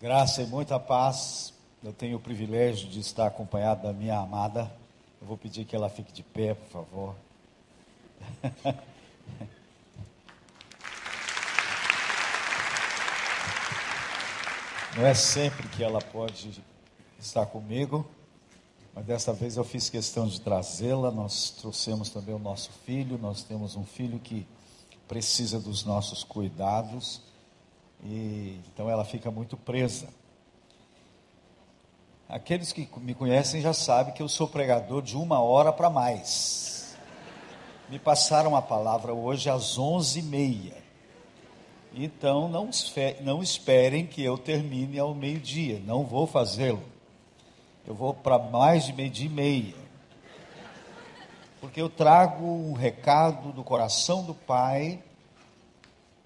Graça e muita paz. Eu tenho o privilégio de estar acompanhado da minha amada. Eu vou pedir que ela fique de pé, por favor. Não é sempre que ela pode estar comigo, mas desta vez eu fiz questão de trazê-la. Nós trouxemos também o nosso filho. Nós temos um filho que precisa dos nossos cuidados e então ela fica muito presa. Aqueles que me conhecem já sabem que eu sou pregador de uma hora para mais. Me passaram a palavra hoje às onze e meia. Então não, não esperem que eu termine ao meio-dia. Não vou fazê-lo. Eu vou para mais de meio-dia e meia. Porque eu trago um recado do coração do Pai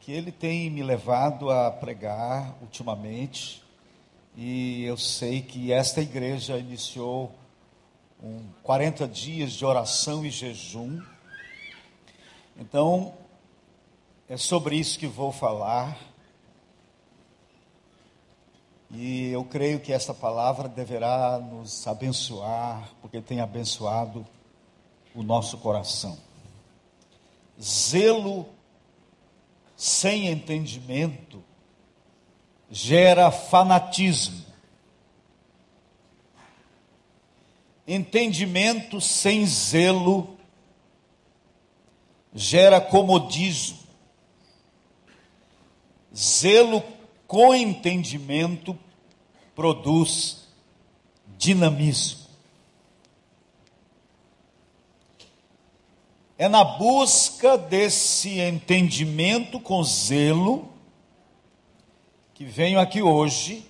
que ele tem me levado a pregar ultimamente, e eu sei que esta igreja iniciou um 40 dias de oração e jejum. Então, é sobre isso que vou falar. E eu creio que esta palavra deverá nos abençoar, porque tem abençoado o nosso coração. Zelo sem entendimento gera fanatismo. Entendimento sem zelo gera comodismo. Zelo com entendimento produz dinamismo. É na busca desse entendimento com zelo que venho aqui hoje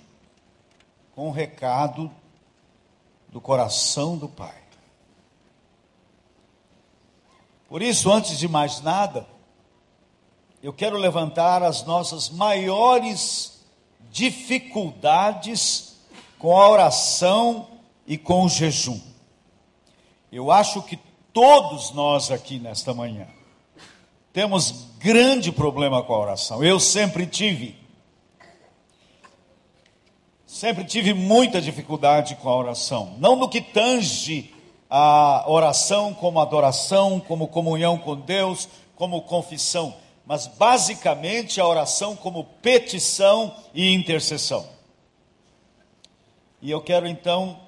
com o um recado do coração do Pai. Por isso, antes de mais nada, eu quero levantar as nossas maiores dificuldades com a oração e com o jejum. Eu acho que Todos nós aqui nesta manhã temos grande problema com a oração. Eu sempre tive. Sempre tive muita dificuldade com a oração. Não no que tange a oração como adoração, como comunhão com Deus, como confissão, mas basicamente a oração como petição e intercessão. E eu quero então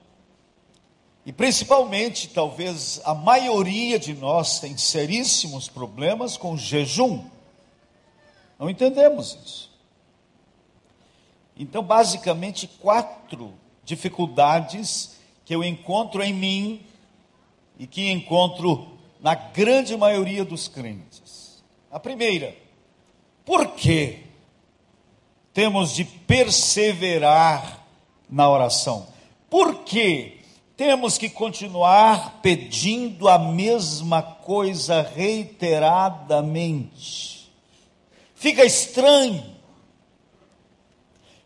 e principalmente, talvez a maioria de nós tem seríssimos problemas com jejum. Não entendemos isso. Então, basicamente, quatro dificuldades que eu encontro em mim e que encontro na grande maioria dos crentes. A primeira, por que temos de perseverar na oração? Por que temos que continuar pedindo a mesma coisa reiteradamente. Fica estranho.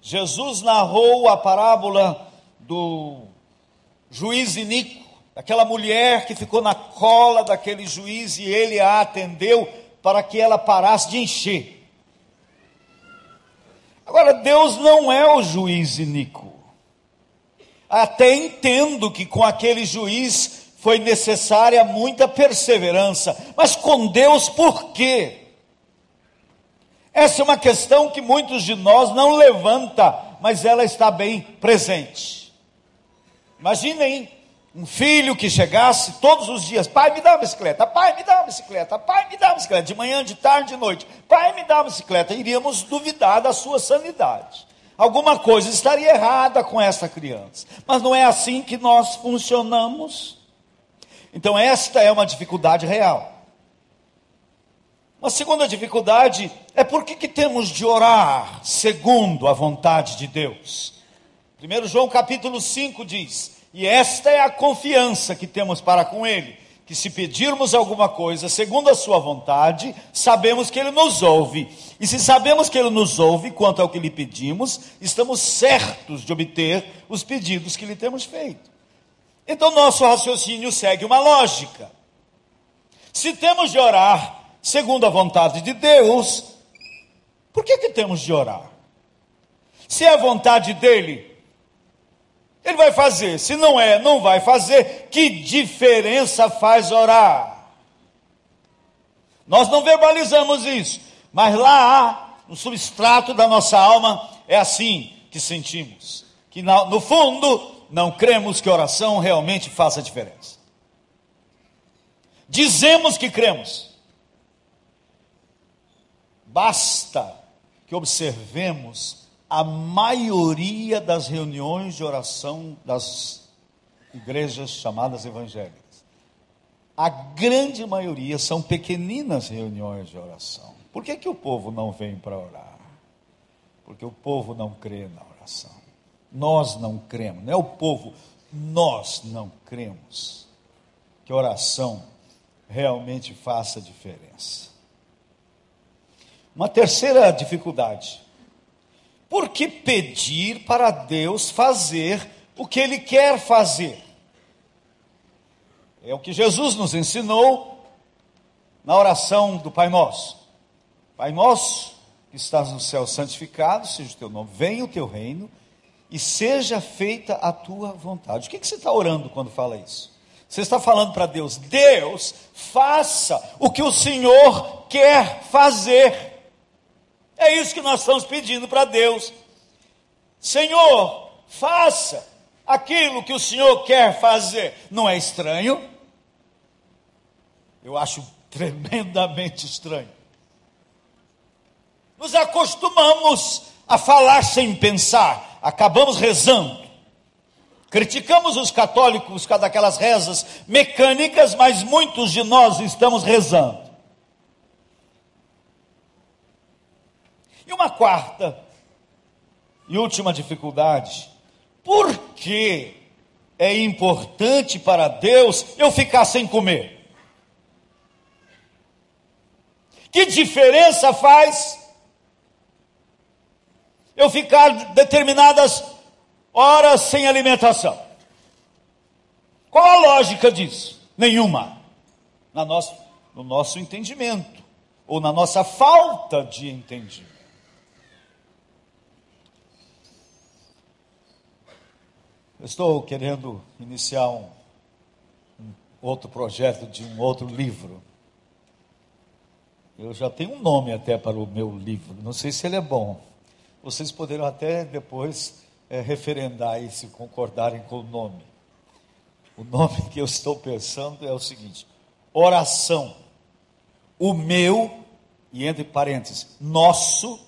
Jesus narrou a parábola do juiz Inico, aquela mulher que ficou na cola daquele juiz e ele a atendeu para que ela parasse de encher. Agora, Deus não é o juiz Inico. Até entendo que com aquele juiz foi necessária muita perseverança, mas com Deus por quê? Essa é uma questão que muitos de nós não levanta, mas ela está bem presente. Imaginem um filho que chegasse todos os dias, pai, me dá uma bicicleta, pai, me dá uma bicicleta, pai, me dá uma bicicleta, de manhã, de tarde, de noite, pai, me dá uma bicicleta, iríamos duvidar da sua sanidade. Alguma coisa estaria errada com essa criança. Mas não é assim que nós funcionamos. Então, esta é uma dificuldade real. Uma segunda dificuldade é por que, que temos de orar segundo a vontade de Deus. 1 João capítulo 5 diz: E esta é a confiança que temos para com Ele que se pedirmos alguma coisa segundo a sua vontade, sabemos que ele nos ouve. E se sabemos que ele nos ouve quanto ao que lhe pedimos, estamos certos de obter os pedidos que lhe temos feito. Então nosso raciocínio segue uma lógica. Se temos de orar segundo a vontade de Deus, por que que temos de orar? Se é vontade dele, ele vai fazer. Se não é, não vai fazer. Que diferença faz orar? Nós não verbalizamos isso, mas lá no substrato da nossa alma é assim que sentimos. Que no fundo não cremos que oração realmente faça diferença. Dizemos que cremos. Basta que observemos a maioria das reuniões de oração das igrejas chamadas evangélicas. A grande maioria são pequeninas reuniões de oração. Por que, que o povo não vem para orar? Porque o povo não crê na oração. Nós não cremos, não é o povo, nós não cremos que oração realmente faça diferença. Uma terceira dificuldade por que pedir para Deus fazer o que Ele quer fazer? É o que Jesus nos ensinou na oração do Pai Nosso. Pai Nosso, que estás no céu, santificado seja o teu nome, venha o teu reino e seja feita a tua vontade. O que, que você está orando quando fala isso? Você está falando para Deus, Deus, faça o que o Senhor quer fazer. É isso que nós estamos pedindo para Deus. Senhor, faça aquilo que o Senhor quer fazer. Não é estranho? Eu acho tremendamente estranho. Nos acostumamos a falar sem pensar, acabamos rezando. Criticamos os católicos com aquelas rezas mecânicas, mas muitos de nós estamos rezando. E uma quarta e última dificuldade: por que é importante para Deus eu ficar sem comer? Que diferença faz eu ficar determinadas horas sem alimentação? Qual a lógica disso? Nenhuma. Na nosso, no nosso entendimento, ou na nossa falta de entendimento. Eu estou querendo iniciar um, um, outro projeto de um outro livro. Eu já tenho um nome até para o meu livro. Não sei se ele é bom. Vocês poderão até depois é, referendar e se concordarem com o nome. O nome que eu estou pensando é o seguinte: oração. O meu, e entre parênteses, nosso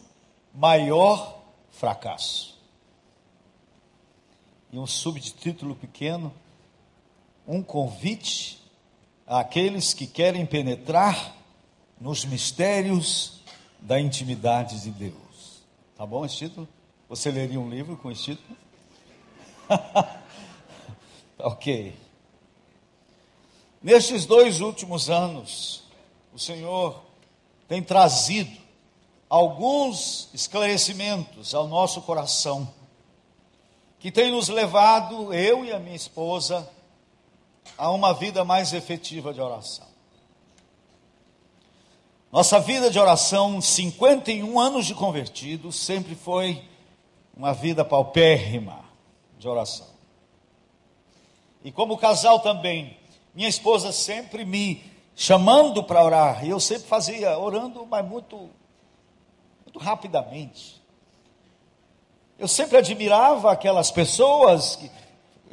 maior fracasso e um subtítulo pequeno, um convite àqueles que querem penetrar nos mistérios da intimidade de Deus. Tá bom esse título? Você leria um livro com esse título? ok. Nestes dois últimos anos, o Senhor tem trazido alguns esclarecimentos ao nosso coração que tem nos levado, eu e a minha esposa, a uma vida mais efetiva de oração. Nossa vida de oração, 51 anos de convertido, sempre foi uma vida paupérrima de oração. E como casal também, minha esposa sempre me chamando para orar, e eu sempre fazia, orando, mas muito, muito rapidamente. Eu sempre admirava aquelas pessoas que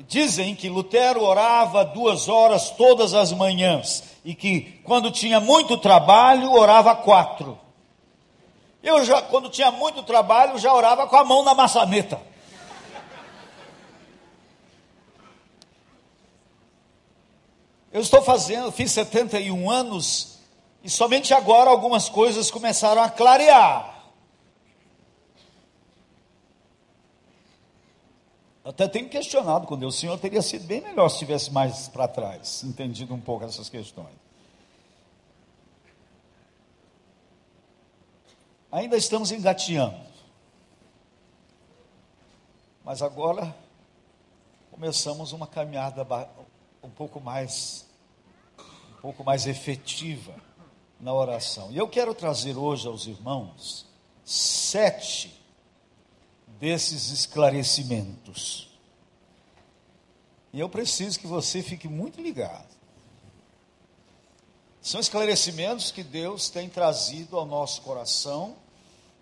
dizem que Lutero orava duas horas todas as manhãs e que quando tinha muito trabalho orava quatro. Eu já, quando tinha muito trabalho, já orava com a mão na maçaneta. Eu estou fazendo, fiz 71 anos e somente agora algumas coisas começaram a clarear. Até tenho questionado com Deus, o Senhor teria sido bem melhor se estivesse mais para trás, entendido um pouco essas questões. Ainda estamos engateando. Mas agora começamos uma caminhada um pouco mais um pouco mais efetiva na oração. E eu quero trazer hoje aos irmãos sete desses esclarecimentos. E eu preciso que você fique muito ligado. São esclarecimentos que Deus tem trazido ao nosso coração,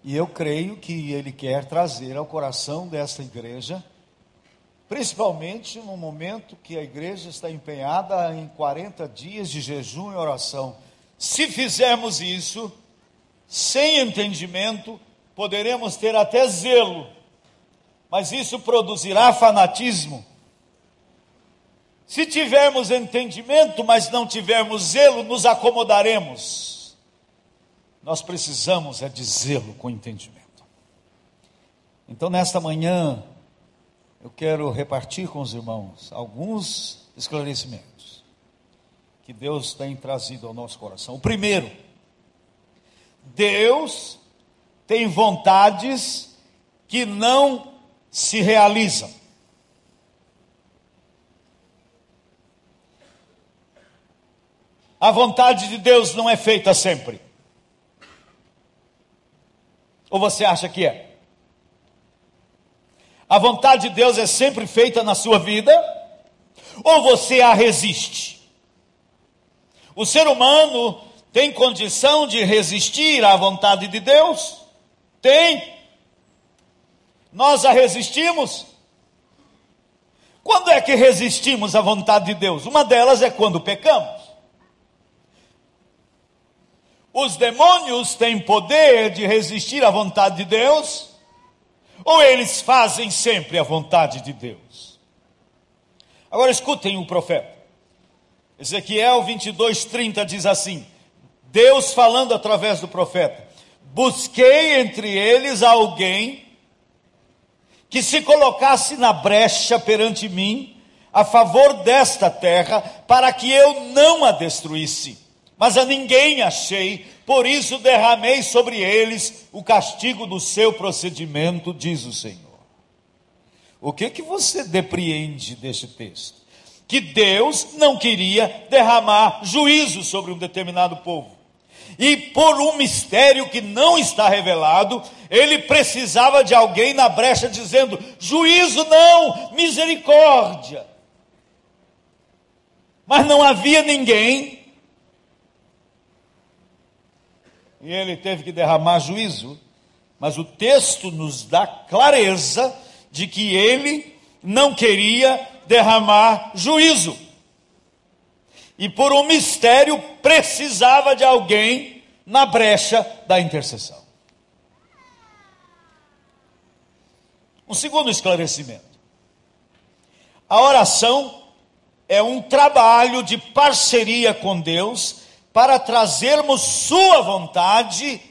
e eu creio que Ele quer trazer ao coração desta igreja, principalmente no momento que a igreja está empenhada em 40 dias de jejum e oração. Se fizermos isso, sem entendimento, poderemos ter até zelo, mas isso produzirá fanatismo se tivermos entendimento, mas não tivermos zelo, nos acomodaremos. Nós precisamos é de zelo com entendimento. Então, nesta manhã, eu quero repartir com os irmãos alguns esclarecimentos que Deus tem trazido ao nosso coração. O primeiro, Deus tem vontades que não se realizam. A vontade de Deus não é feita sempre. Ou você acha que é? A vontade de Deus é sempre feita na sua vida? Ou você a resiste? O ser humano tem condição de resistir à vontade de Deus? Tem. Nós a resistimos? Quando é que resistimos à vontade de Deus? Uma delas é quando pecamos. Os demônios têm poder de resistir à vontade de Deus? Ou eles fazem sempre a vontade de Deus? Agora escutem o profeta. Ezequiel 22, 30 diz assim: Deus falando através do profeta: Busquei entre eles alguém que se colocasse na brecha perante mim, a favor desta terra, para que eu não a destruísse mas a ninguém achei, por isso derramei sobre eles o castigo do seu procedimento, diz o Senhor. O que que você depreende deste texto? Que Deus não queria derramar juízo sobre um determinado povo. E por um mistério que não está revelado, ele precisava de alguém na brecha dizendo: juízo não, misericórdia. Mas não havia ninguém e ele teve que derramar juízo, mas o texto nos dá clareza de que ele não queria derramar juízo. E por um mistério precisava de alguém na brecha da intercessão. Um segundo esclarecimento. A oração é um trabalho de parceria com Deus para trazermos Sua vontade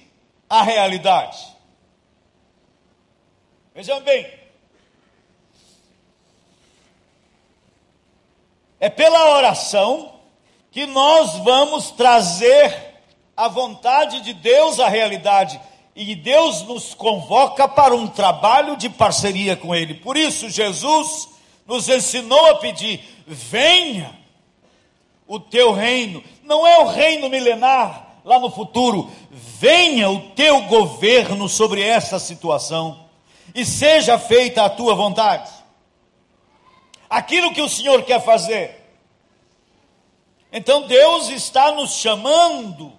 à realidade. Vejam bem, é pela oração que nós vamos trazer a vontade de Deus à realidade. E Deus nos convoca para um trabalho de parceria com Ele. Por isso, Jesus nos ensinou a pedir: venha o teu reino, não é o reino milenar lá no futuro. Venha o teu governo sobre essa situação e seja feita a tua vontade. Aquilo que o Senhor quer fazer. Então Deus está nos chamando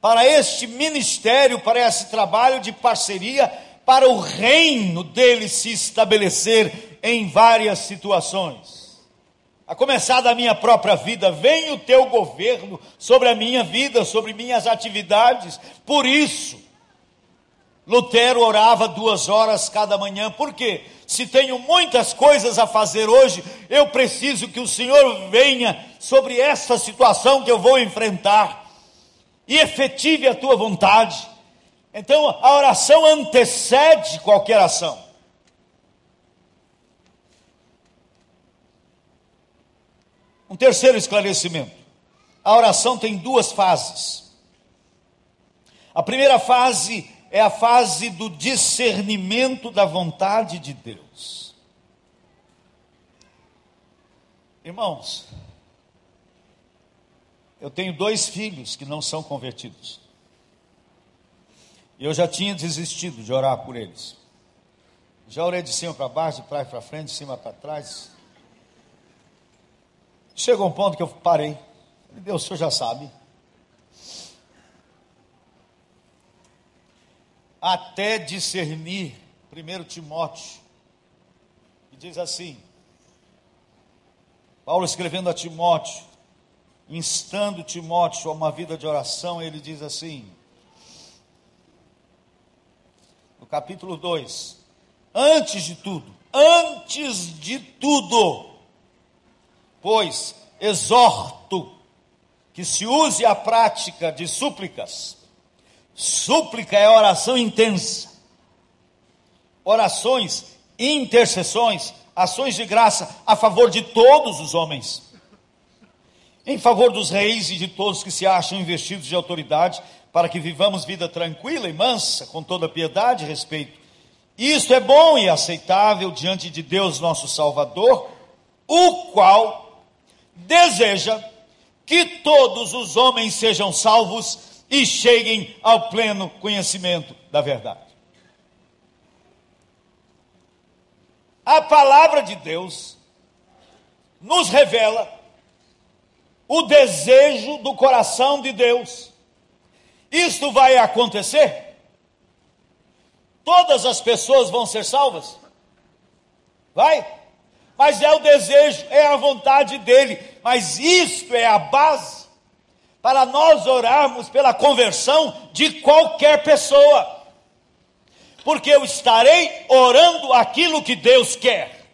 para este ministério, para esse trabalho de parceria, para o reino dele se estabelecer em várias situações a começar da minha própria vida, vem o teu governo sobre a minha vida, sobre minhas atividades. Por isso, Lutero orava duas horas cada manhã, por quê? Se tenho muitas coisas a fazer hoje, eu preciso que o Senhor venha sobre essa situação que eu vou enfrentar e efetive a tua vontade. Então, a oração antecede qualquer ação. Um terceiro esclarecimento: a oração tem duas fases. A primeira fase é a fase do discernimento da vontade de Deus. Irmãos, eu tenho dois filhos que não são convertidos. E eu já tinha desistido de orar por eles. Já orei de cima para baixo, de trás para frente, de cima para trás. Chegou um ponto que eu parei. Deus, o senhor já sabe. Até discernir, 1 Timóteo, que diz assim: Paulo escrevendo a Timóteo, instando Timóteo a uma vida de oração, ele diz assim, no capítulo 2: Antes de tudo, antes de tudo, pois exorto que se use a prática de súplicas. Súplica é oração intensa. Orações, intercessões, ações de graça a favor de todos os homens em favor dos reis e de todos que se acham investidos de autoridade, para que vivamos vida tranquila e mansa, com toda piedade e respeito. Isto é bom e aceitável diante de Deus nosso Salvador, o qual deseja que todos os homens sejam salvos e cheguem ao pleno conhecimento da verdade. A palavra de Deus nos revela o desejo do coração de Deus. Isto vai acontecer? Todas as pessoas vão ser salvas? Vai? Mas é o desejo, é a vontade dele. Mas isto é a base para nós orarmos pela conversão de qualquer pessoa. Porque eu estarei orando aquilo que Deus quer.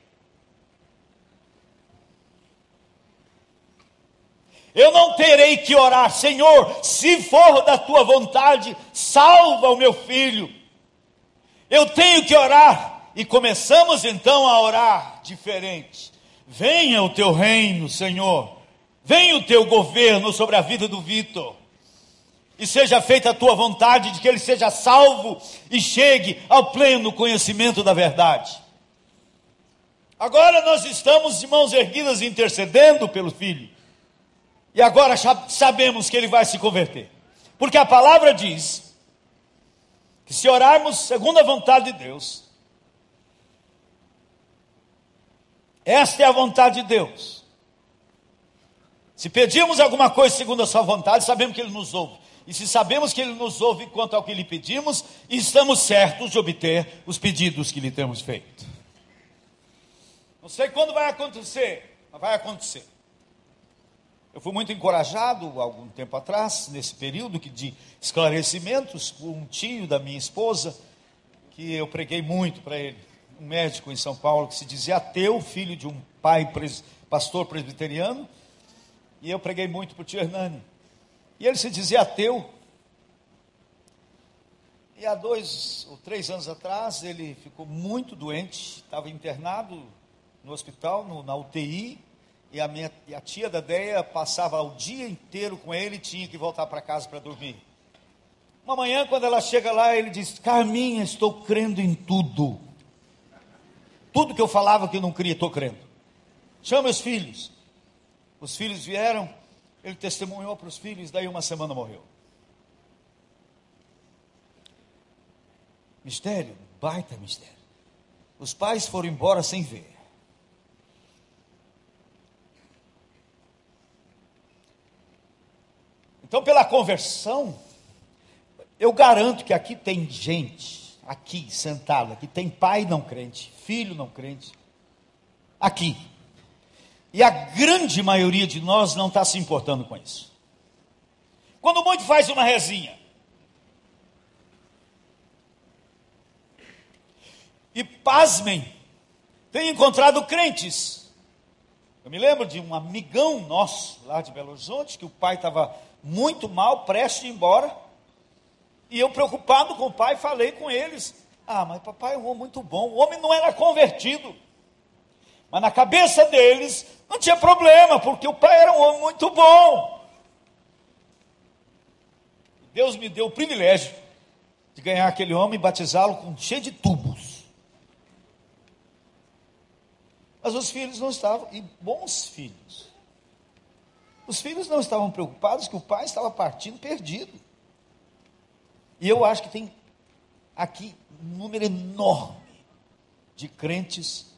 Eu não terei que orar, Senhor, se for da tua vontade, salva o meu filho. Eu tenho que orar. E começamos então a orar diferente. Venha o teu reino, Senhor. Venha o teu governo sobre a vida do Vitor. E seja feita a tua vontade de que ele seja salvo e chegue ao pleno conhecimento da verdade. Agora nós estamos de mãos erguidas intercedendo pelo filho. E agora sabemos que ele vai se converter. Porque a palavra diz que se orarmos segundo a vontade de Deus, esta é a vontade de Deus. Se pedimos alguma coisa segundo a sua vontade, sabemos que ele nos ouve. E se sabemos que ele nos ouve quanto ao que lhe pedimos, estamos certos de obter os pedidos que lhe temos feito. Não sei quando vai acontecer, mas vai acontecer. Eu fui muito encorajado algum tempo atrás, nesse período de esclarecimentos, por um tio da minha esposa, que eu preguei muito para ele, um médico em São Paulo que se dizia ateu, filho de um pai pastor presbiteriano, e eu preguei muito para o tio Hernani. E ele se dizia ateu. E há dois ou três anos atrás ele ficou muito doente, estava internado no hospital, no, na UTI, e a, minha, e a tia da Deia passava o dia inteiro com ele e tinha que voltar para casa para dormir. Uma manhã, quando ela chega lá, ele diz: Carminha, estou crendo em tudo. Tudo que eu falava que eu não cria, estou crendo. Chama os filhos. Os filhos vieram, ele testemunhou para os filhos, daí uma semana morreu. Mistério, baita mistério. Os pais foram embora sem ver. Então, pela conversão, eu garanto que aqui tem gente, aqui sentada, que tem pai não crente, filho não crente, aqui. E a grande maioria de nós não está se importando com isso. Quando muito faz uma resinha. E pasmem, tem encontrado crentes. Eu me lembro de um amigão nosso lá de Belo Horizonte, que o pai estava muito mal, prestes a ir embora. E eu, preocupado com o pai, falei com eles: Ah, mas papai é um homem muito bom. O homem não era convertido. Mas na cabeça deles não tinha problema, porque o pai era um homem muito bom. Deus me deu o privilégio de ganhar aquele homem e batizá-lo com cheio de tubos. Mas os filhos não estavam, e bons filhos. Os filhos não estavam preocupados que o pai estava partindo perdido. E eu acho que tem aqui um número enorme de crentes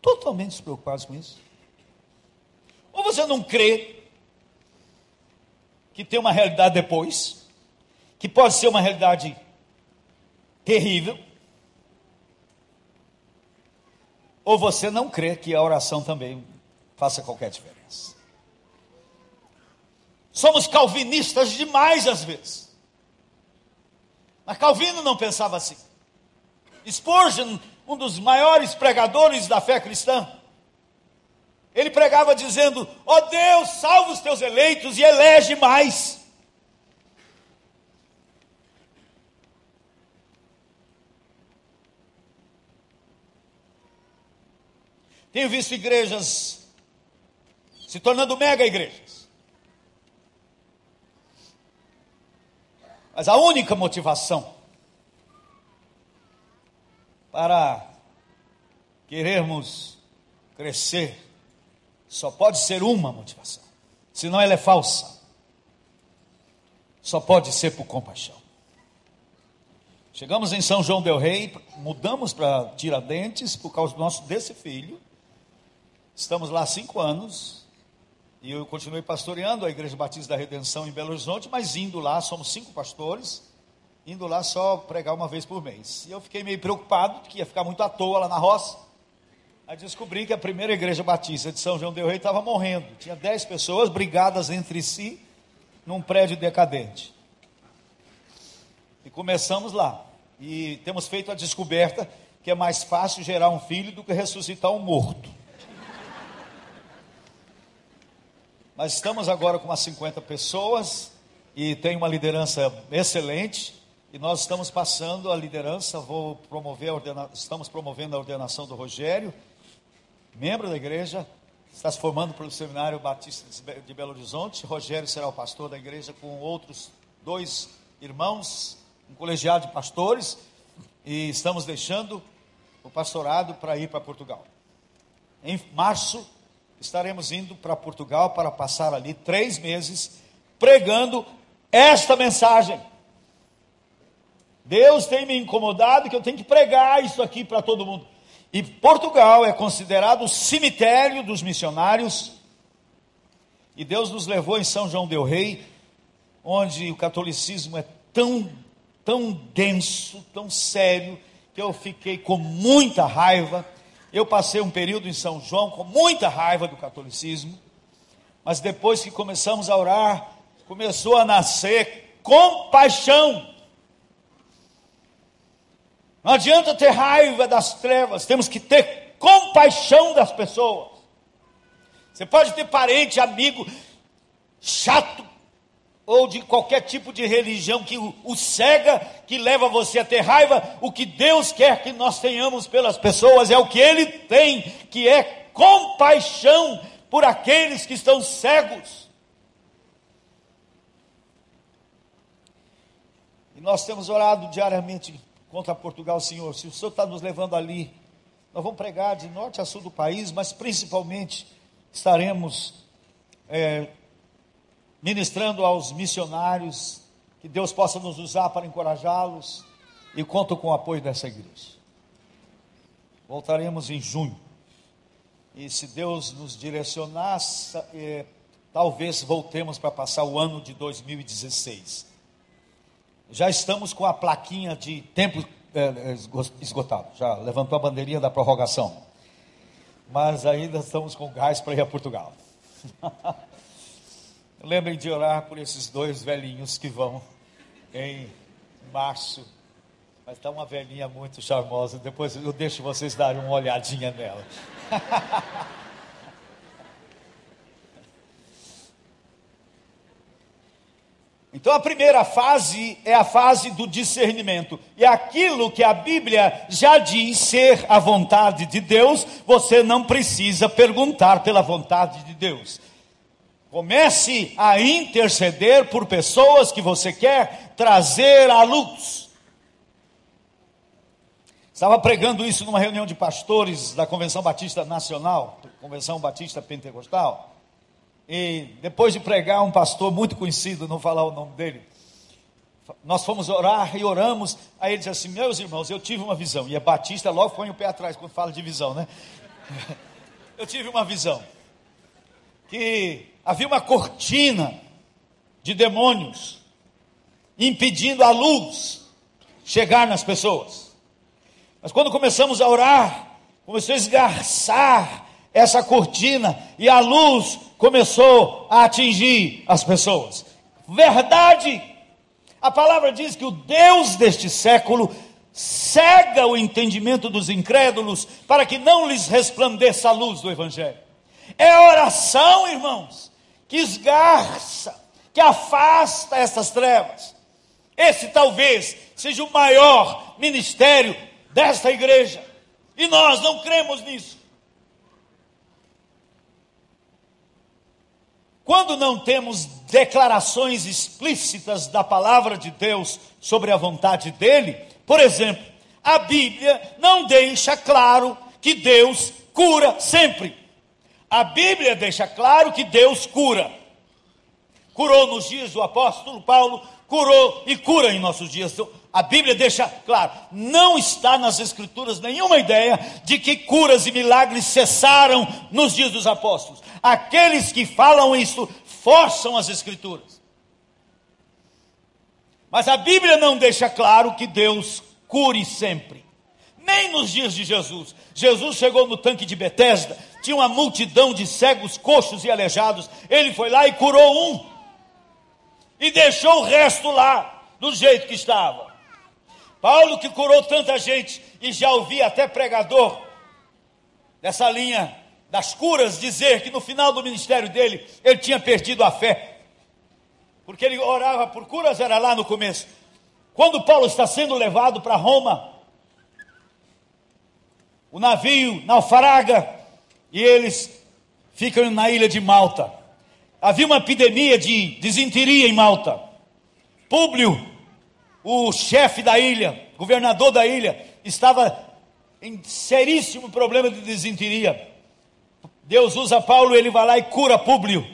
totalmente despreocupados com isso. Ou você não crê que tem uma realidade depois, que pode ser uma realidade terrível, ou você não crê que a oração também faça qualquer diferença. Somos calvinistas demais às vezes. Mas Calvino não pensava assim. Spurgeon, um dos maiores pregadores da fé cristã, ele pregava dizendo: Ó oh Deus, salva os teus eleitos e elege mais. Tenho visto igrejas se tornando mega igrejas. Mas a única motivação para querermos crescer só pode ser uma motivação, senão ela é falsa. Só pode ser por compaixão. Chegamos em São João del Rei, mudamos para Tiradentes por causa do nosso desse filho. Estamos lá há cinco anos e eu continuei pastoreando a Igreja Batista da Redenção em Belo Horizonte, mas indo lá, somos cinco pastores, indo lá só pregar uma vez por mês. E eu fiquei meio preocupado, que ia ficar muito à toa lá na roça. Aí descobri que a primeira igreja batista de São João del Rei estava morrendo. Tinha dez pessoas brigadas entre si num prédio decadente. E começamos lá. E temos feito a descoberta que é mais fácil gerar um filho do que ressuscitar um morto. Mas estamos agora com umas 50 pessoas e tem uma liderança excelente. E nós estamos passando a liderança, vou promover ordena... estamos promovendo a ordenação do Rogério, membro da igreja, está se formando pelo Seminário Batista de Belo Horizonte. Rogério será o pastor da igreja com outros dois irmãos, um colegiado de pastores, e estamos deixando o pastorado para ir para Portugal. Em março, estaremos indo para Portugal para passar ali três meses pregando esta mensagem. Deus tem me incomodado que eu tenho que pregar isso aqui para todo mundo. E Portugal é considerado o cemitério dos missionários. E Deus nos levou em São João del Rei, onde o catolicismo é tão, tão denso, tão sério, que eu fiquei com muita raiva eu passei um período em São João com muita raiva do catolicismo, mas depois que começamos a orar, começou a nascer compaixão. Não adianta ter raiva das trevas, temos que ter compaixão das pessoas. Você pode ter parente, amigo, chato, ou de qualquer tipo de religião que o, cega, que leva você a ter raiva, o que Deus quer que nós tenhamos pelas pessoas é o que Ele tem, que é compaixão por aqueles que estão cegos. E nós temos orado diariamente contra Portugal, Senhor. Se o Senhor está nos levando ali, nós vamos pregar de norte a sul do país, mas principalmente estaremos. É, ministrando aos missionários, que Deus possa nos usar para encorajá-los e conto com o apoio dessa igreja. Voltaremos em junho. E se Deus nos direcionar, é, talvez voltemos para passar o ano de 2016. Já estamos com a plaquinha de tempo é, esgotado, já levantou a bandeirinha da prorrogação. Mas ainda estamos com gás para ir a Portugal. Lembrem de orar por esses dois velhinhos que vão em março. Mas está uma velhinha muito charmosa. Depois eu deixo vocês darem uma olhadinha nela. Então a primeira fase é a fase do discernimento. E aquilo que a Bíblia já diz ser a vontade de Deus, você não precisa perguntar pela vontade de Deus. Comece a interceder por pessoas que você quer trazer à luz. Estava pregando isso numa reunião de pastores da Convenção Batista Nacional, Convenção Batista Pentecostal. E depois de pregar, um pastor muito conhecido, não falar o nome dele, nós fomos orar e oramos. Aí ele disse assim: Meus irmãos, eu tive uma visão. E a Batista logo põe o pé atrás quando fala de visão, né? Eu tive uma visão. Que havia uma cortina de demônios impedindo a luz chegar nas pessoas. Mas quando começamos a orar, começou a esgarçar essa cortina e a luz começou a atingir as pessoas. Verdade! A palavra diz que o Deus deste século cega o entendimento dos incrédulos para que não lhes resplandeça a luz do Evangelho. É oração, irmãos, que esgarça, que afasta essas trevas. Esse talvez seja o maior ministério desta igreja. E nós não cremos nisso. Quando não temos declarações explícitas da palavra de Deus sobre a vontade dele, por exemplo, a Bíblia não deixa claro que Deus cura sempre. A Bíblia deixa claro que Deus cura. Curou nos dias do apóstolo Paulo, curou e cura em nossos dias. A Bíblia deixa claro, não está nas Escrituras nenhuma ideia de que curas e milagres cessaram nos dias dos apóstolos. Aqueles que falam isso forçam as Escrituras. Mas a Bíblia não deixa claro que Deus cure sempre. Nem nos dias de Jesus. Jesus chegou no tanque de Betesda, tinha uma multidão de cegos, coxos e aleijados. Ele foi lá e curou um e deixou o resto lá, do jeito que estava. Paulo, que curou tanta gente, e já ouvi até pregador dessa linha das curas dizer que no final do ministério dele, ele tinha perdido a fé, porque ele orava por curas, era lá no começo. Quando Paulo está sendo levado para Roma, o navio naufraga e eles ficam na ilha de Malta havia uma epidemia de desinteria em Malta. Públio, o chefe da ilha, governador da ilha, estava em seríssimo problema de desinteria. Deus usa Paulo, ele vai lá e cura Públio.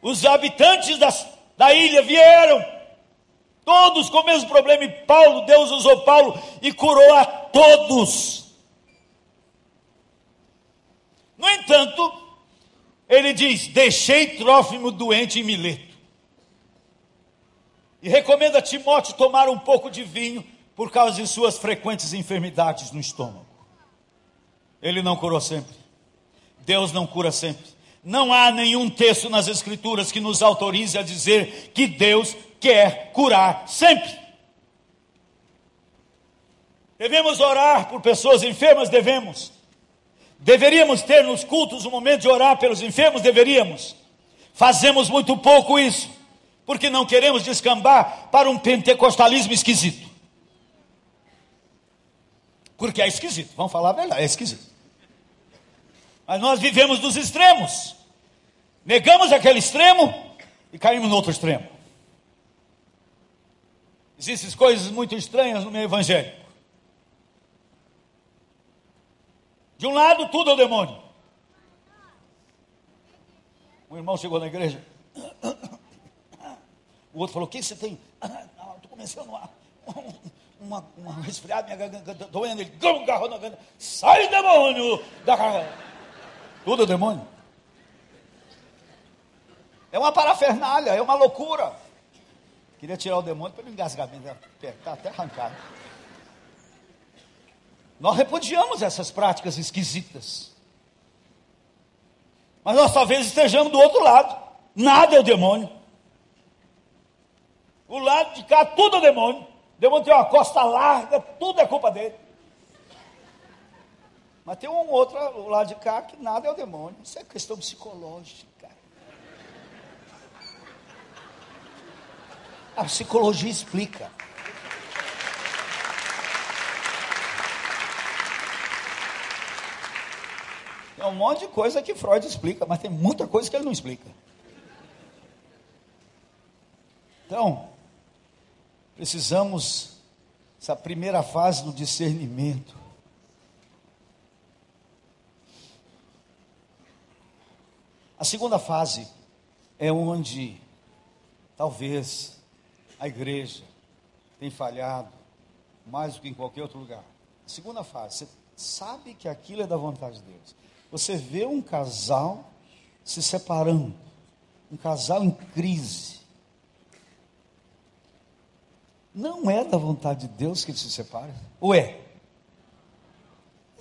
Os habitantes das, da ilha vieram, todos com o mesmo problema, e Paulo, Deus usou Paulo e curou a todos. No entanto, ele diz: Deixei Trófimo doente em Mileto. E recomenda a Timóteo tomar um pouco de vinho por causa de suas frequentes enfermidades no estômago. Ele não curou sempre. Deus não cura sempre. Não há nenhum texto nas Escrituras que nos autorize a dizer que Deus quer curar sempre. Devemos orar por pessoas enfermas? Devemos. Deveríamos ter nos cultos um momento de orar pelos enfermos? Deveríamos. Fazemos muito pouco isso, porque não queremos descambar para um pentecostalismo esquisito. Porque é esquisito, vamos falar a verdade, é esquisito. Mas nós vivemos dos extremos. Negamos aquele extremo e caímos no outro extremo. Existem coisas muito estranhas no meio evangélico. De um lado, tudo é o demônio. Um irmão chegou na igreja. O outro falou: O que você tem? Estou começando uma, uma, uma resfriada, minha garganta doendo. Ele garrou na garganta: Sai, demônio! Da Tudo é demônio. É uma parafernália, é uma loucura. Queria tirar o demônio para ele engasgar, está até arrancado. Nós repudiamos essas práticas esquisitas. Mas nós talvez estejamos do outro lado. Nada é o demônio. O lado de cá, tudo é demônio. Demônio tem uma costa larga, tudo é culpa dele. Mas tem um outro lado de cá que nada é o demônio. Isso é questão psicológica. A psicologia explica. Tem um monte de coisa que Freud explica, mas tem muita coisa que ele não explica. Então, precisamos essa primeira fase do discernimento. A segunda fase é onde talvez a igreja tem falhado mais do que em qualquer outro lugar. Segunda fase, você sabe que aquilo é da vontade de Deus. Você vê um casal se separando, um casal em crise. Não é da vontade de Deus que ele se separe? Ou é?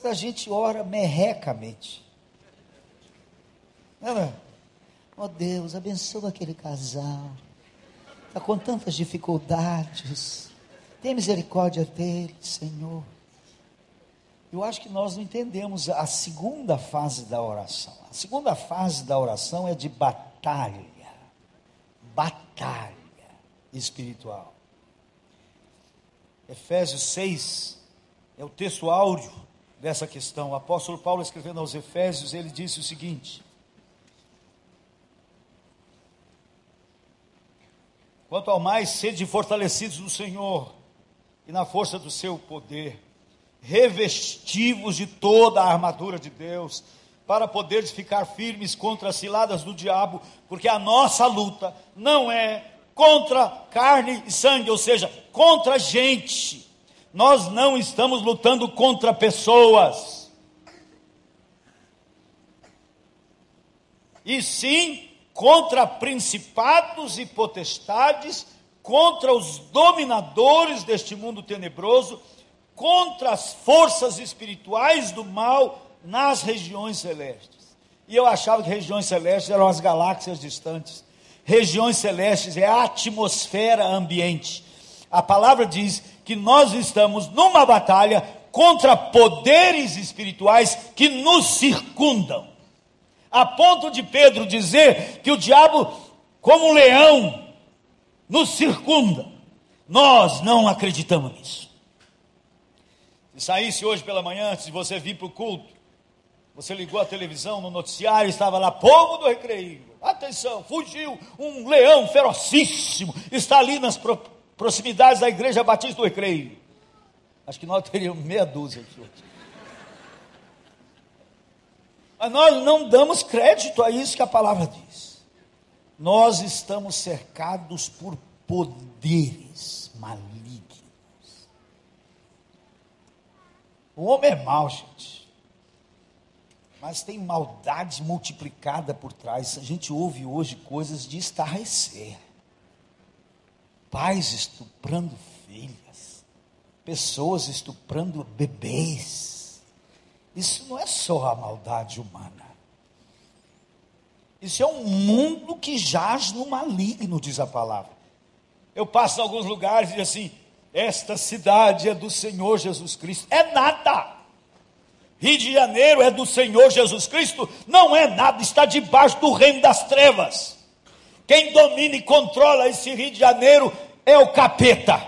A gente ora merrecamente. Não é? Oh Deus, abençoa aquele casal. Está com tantas dificuldades. Tem misericórdia dele, Senhor. Eu acho que nós não entendemos a segunda fase da oração. A segunda fase da oração é de batalha. Batalha espiritual. Efésios 6 é o texto áureo dessa questão. O apóstolo Paulo escrevendo aos Efésios, ele disse o seguinte: Quanto ao mais, sede fortalecidos no Senhor e na força do seu poder revestivos de toda a armadura de Deus, para poderes ficar firmes contra as ciladas do diabo, porque a nossa luta não é contra carne e sangue, ou seja, contra gente. Nós não estamos lutando contra pessoas. E sim contra principados e potestades, contra os dominadores deste mundo tenebroso contra as forças espirituais do mal nas regiões celestes. E eu achava que regiões celestes eram as galáxias distantes. Regiões celestes é a atmosfera ambiente. A palavra diz que nós estamos numa batalha contra poderes espirituais que nos circundam. A ponto de Pedro dizer que o diabo, como um leão, nos circunda. Nós não acreditamos nisso. Se saísse hoje pela manhã, de você vir para o culto, você ligou a televisão no noticiário, estava lá, povo do recreio. Atenção, fugiu um leão ferocíssimo, está ali nas pro, proximidades da igreja Batista do Recreio. Acho que nós teríamos meia dúzia aqui hoje. Mas nós não damos crédito a isso que a palavra diz. Nós estamos cercados por poderes malignos O homem é mau, gente. Mas tem maldade multiplicada por trás. A gente ouve hoje coisas de estarrecer. Pais estuprando filhas. Pessoas estuprando bebês. Isso não é só a maldade humana. Isso é um mundo que jaz no maligno, diz a palavra. Eu passo em alguns lugares e digo assim: esta cidade é do Senhor Jesus Cristo. É nada. Rio de Janeiro é do Senhor Jesus Cristo? Não é nada, está debaixo do reino das trevas. Quem domina e controla esse Rio de Janeiro é o capeta.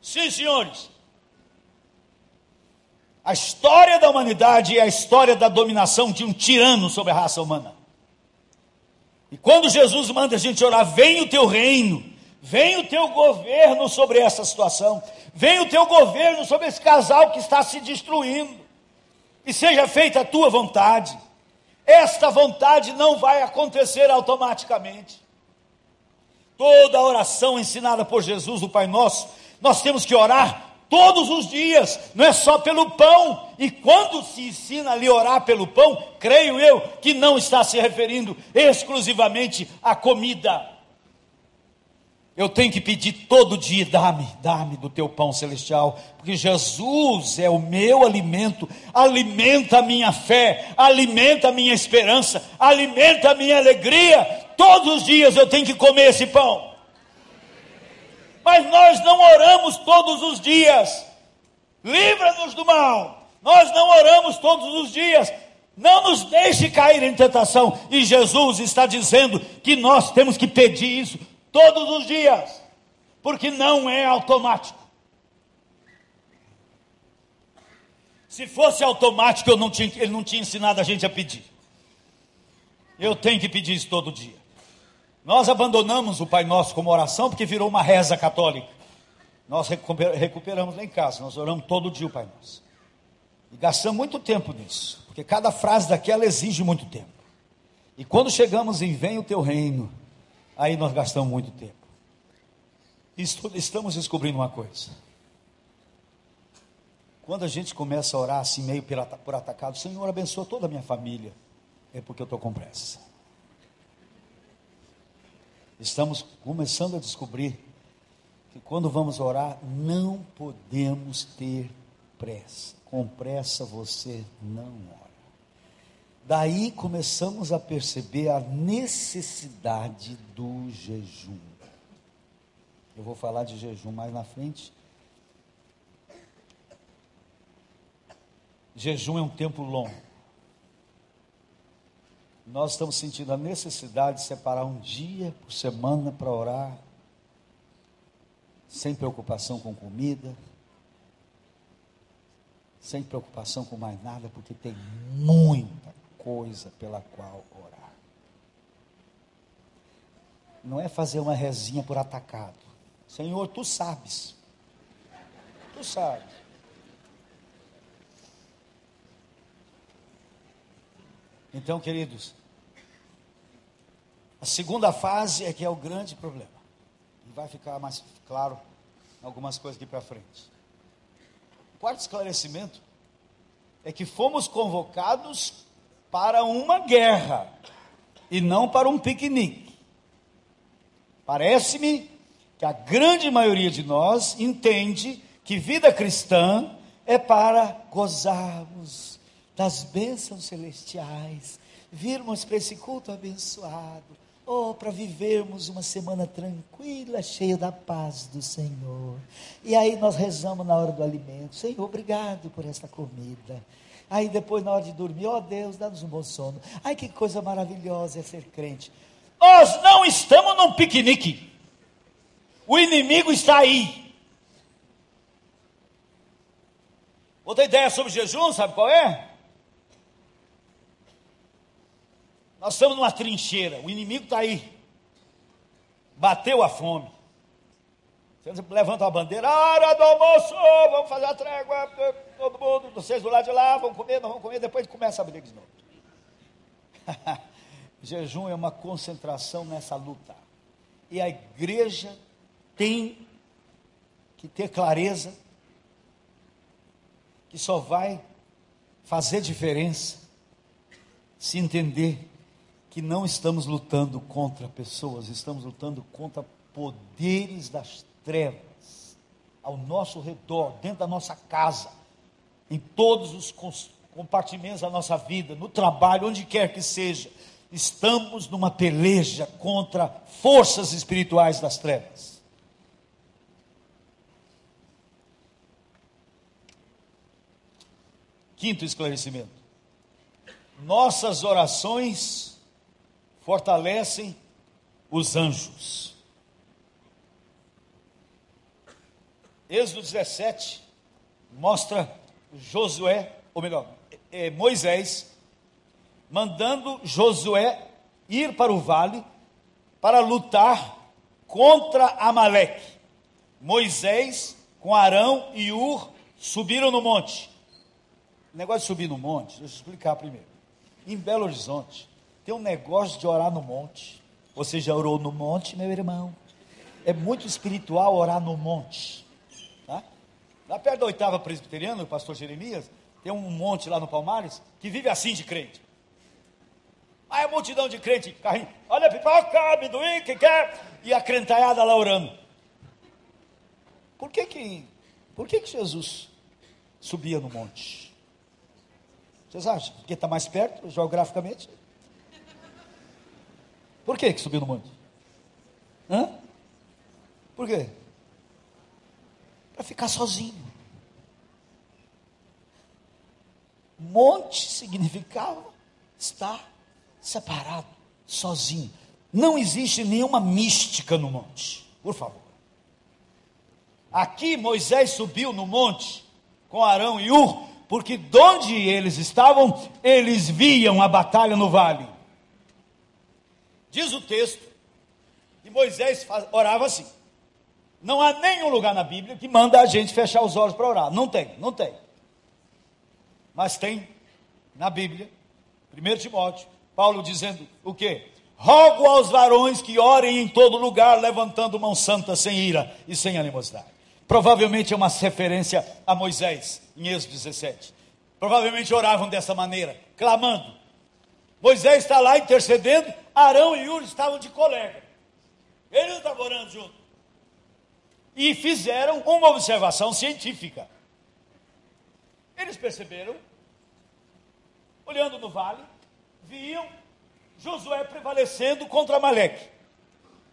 Sim, senhores. A história da humanidade é a história da dominação de um tirano sobre a raça humana. E quando Jesus manda a gente orar, vem o teu reino Vem o teu governo sobre essa situação. Vem o teu governo sobre esse casal que está se destruindo. E seja feita a tua vontade. Esta vontade não vai acontecer automaticamente. Toda oração ensinada por Jesus, o Pai Nosso, nós temos que orar todos os dias, não é só pelo pão. E quando se ensina ali orar pelo pão, creio eu que não está se referindo exclusivamente à comida eu tenho que pedir todo dia: dá-me, dá-me do teu pão celestial, porque Jesus é o meu alimento, alimenta a minha fé, alimenta a minha esperança, alimenta a minha alegria. Todos os dias eu tenho que comer esse pão. Mas nós não oramos todos os dias, livra-nos do mal. Nós não oramos todos os dias, não nos deixe cair em tentação. E Jesus está dizendo que nós temos que pedir isso todos os dias, porque não é automático. Se fosse automático, não tinha, ele não tinha ensinado a gente a pedir. Eu tenho que pedir isso todo dia. Nós abandonamos o Pai Nosso como oração porque virou uma reza católica. Nós recuperamos lá em casa, nós oramos todo dia o Pai Nosso. E gastamos muito tempo nisso, porque cada frase daquela exige muito tempo. E quando chegamos em Vem o Teu Reino, aí nós gastamos muito tempo. estamos descobrindo uma coisa. Quando a gente começa a orar assim, meio por atacado, Senhor, abençoa toda a minha família, é porque eu estou com pressa. Estamos começando a descobrir que quando vamos orar, não podemos ter pressa. Com pressa você não ora. Daí começamos a perceber a necessidade do jejum. Eu vou falar de jejum mais na frente. Jejum é um tempo longo. Nós estamos sentindo a necessidade de separar um dia por semana para orar, sem preocupação com comida, sem preocupação com mais nada, porque tem muita coisa pela qual orar. Não é fazer uma rezinha por atacado. Senhor, tu sabes. Tu sabes. Então, queridos, a segunda fase é que é o grande problema. E vai ficar mais claro algumas coisas aqui para frente. O quarto esclarecimento é que fomos convocados para uma guerra e não para um piquenique. Parece-me que a grande maioria de nós entende que vida cristã é para gozarmos das bênçãos celestiais, virmos para esse culto abençoado, ou para vivermos uma semana tranquila, cheia da paz do Senhor. E aí nós rezamos na hora do alimento: Senhor, obrigado por esta comida. Aí depois, na hora de dormir, ó oh, Deus, dá-nos um bom sono. Ai, que coisa maravilhosa é ser crente. Nós não estamos num piquenique. O inimigo está aí. Outra ideia sobre jejum, sabe qual é? Nós estamos numa trincheira, o inimigo está aí. Bateu a fome. Levanta a bandeira, hora do almoço, vamos fazer a trégua, todo mundo, vocês do lado de lá, vamos comer, nós vamos comer, depois começa a briga de novo. Jejum é uma concentração nessa luta. E a igreja tem que ter clareza que só vai fazer diferença se entender que não estamos lutando contra pessoas, estamos lutando contra poderes das trevas ao nosso redor, dentro da nossa casa, em todos os compartimentos da nossa vida, no trabalho, onde quer que seja. Estamos numa peleja contra forças espirituais das trevas. Quinto esclarecimento: nossas orações fortalecem os anjos. Êxodo 17 mostra Josué, ou melhor, é Moisés, mandando Josué ir para o vale para lutar contra Amaleque. Moisés, com Arão e Ur, subiram no monte negócio de subir no monte, deixa eu explicar primeiro. Em Belo Horizonte, tem um negócio de orar no monte. Você já orou no monte, meu irmão? É muito espiritual orar no monte. Lá perto da oitava presbiteriana, o pastor Jeremias, tem um monte lá no Palmares que vive assim de crente. Aí a multidão de crente, carrinho, olha pipoca, amendoim, que quer, e a crentaiada lá orando. Por que que, por que que Jesus subia no monte? Vocês acham? Porque está mais perto, geograficamente? Por que, que subiu no monte? Hã? Por quê? Para ficar sozinho. Monte significava estar separado, sozinho. Não existe nenhuma mística no monte, por favor. Aqui Moisés subiu no monte com Arão e Ur porque de onde eles estavam, eles viam a batalha no vale. Diz o texto que Moisés orava assim. Não há nenhum lugar na Bíblia que manda a gente fechar os olhos para orar. Não tem, não tem. Mas tem na Bíblia, 1 Timóteo, Paulo dizendo o quê? Rogo aos varões que orem em todo lugar, levantando mão santa, sem ira e sem animosidade. Provavelmente é uma referência a Moisés, em Êxodo 17. Provavelmente oravam dessa maneira, clamando. Moisés está lá intercedendo, Arão e Uri estavam de colega. Eles estavam orando junto. E fizeram uma observação científica. Eles perceberam, olhando no vale, viam Josué prevalecendo contra Maleque.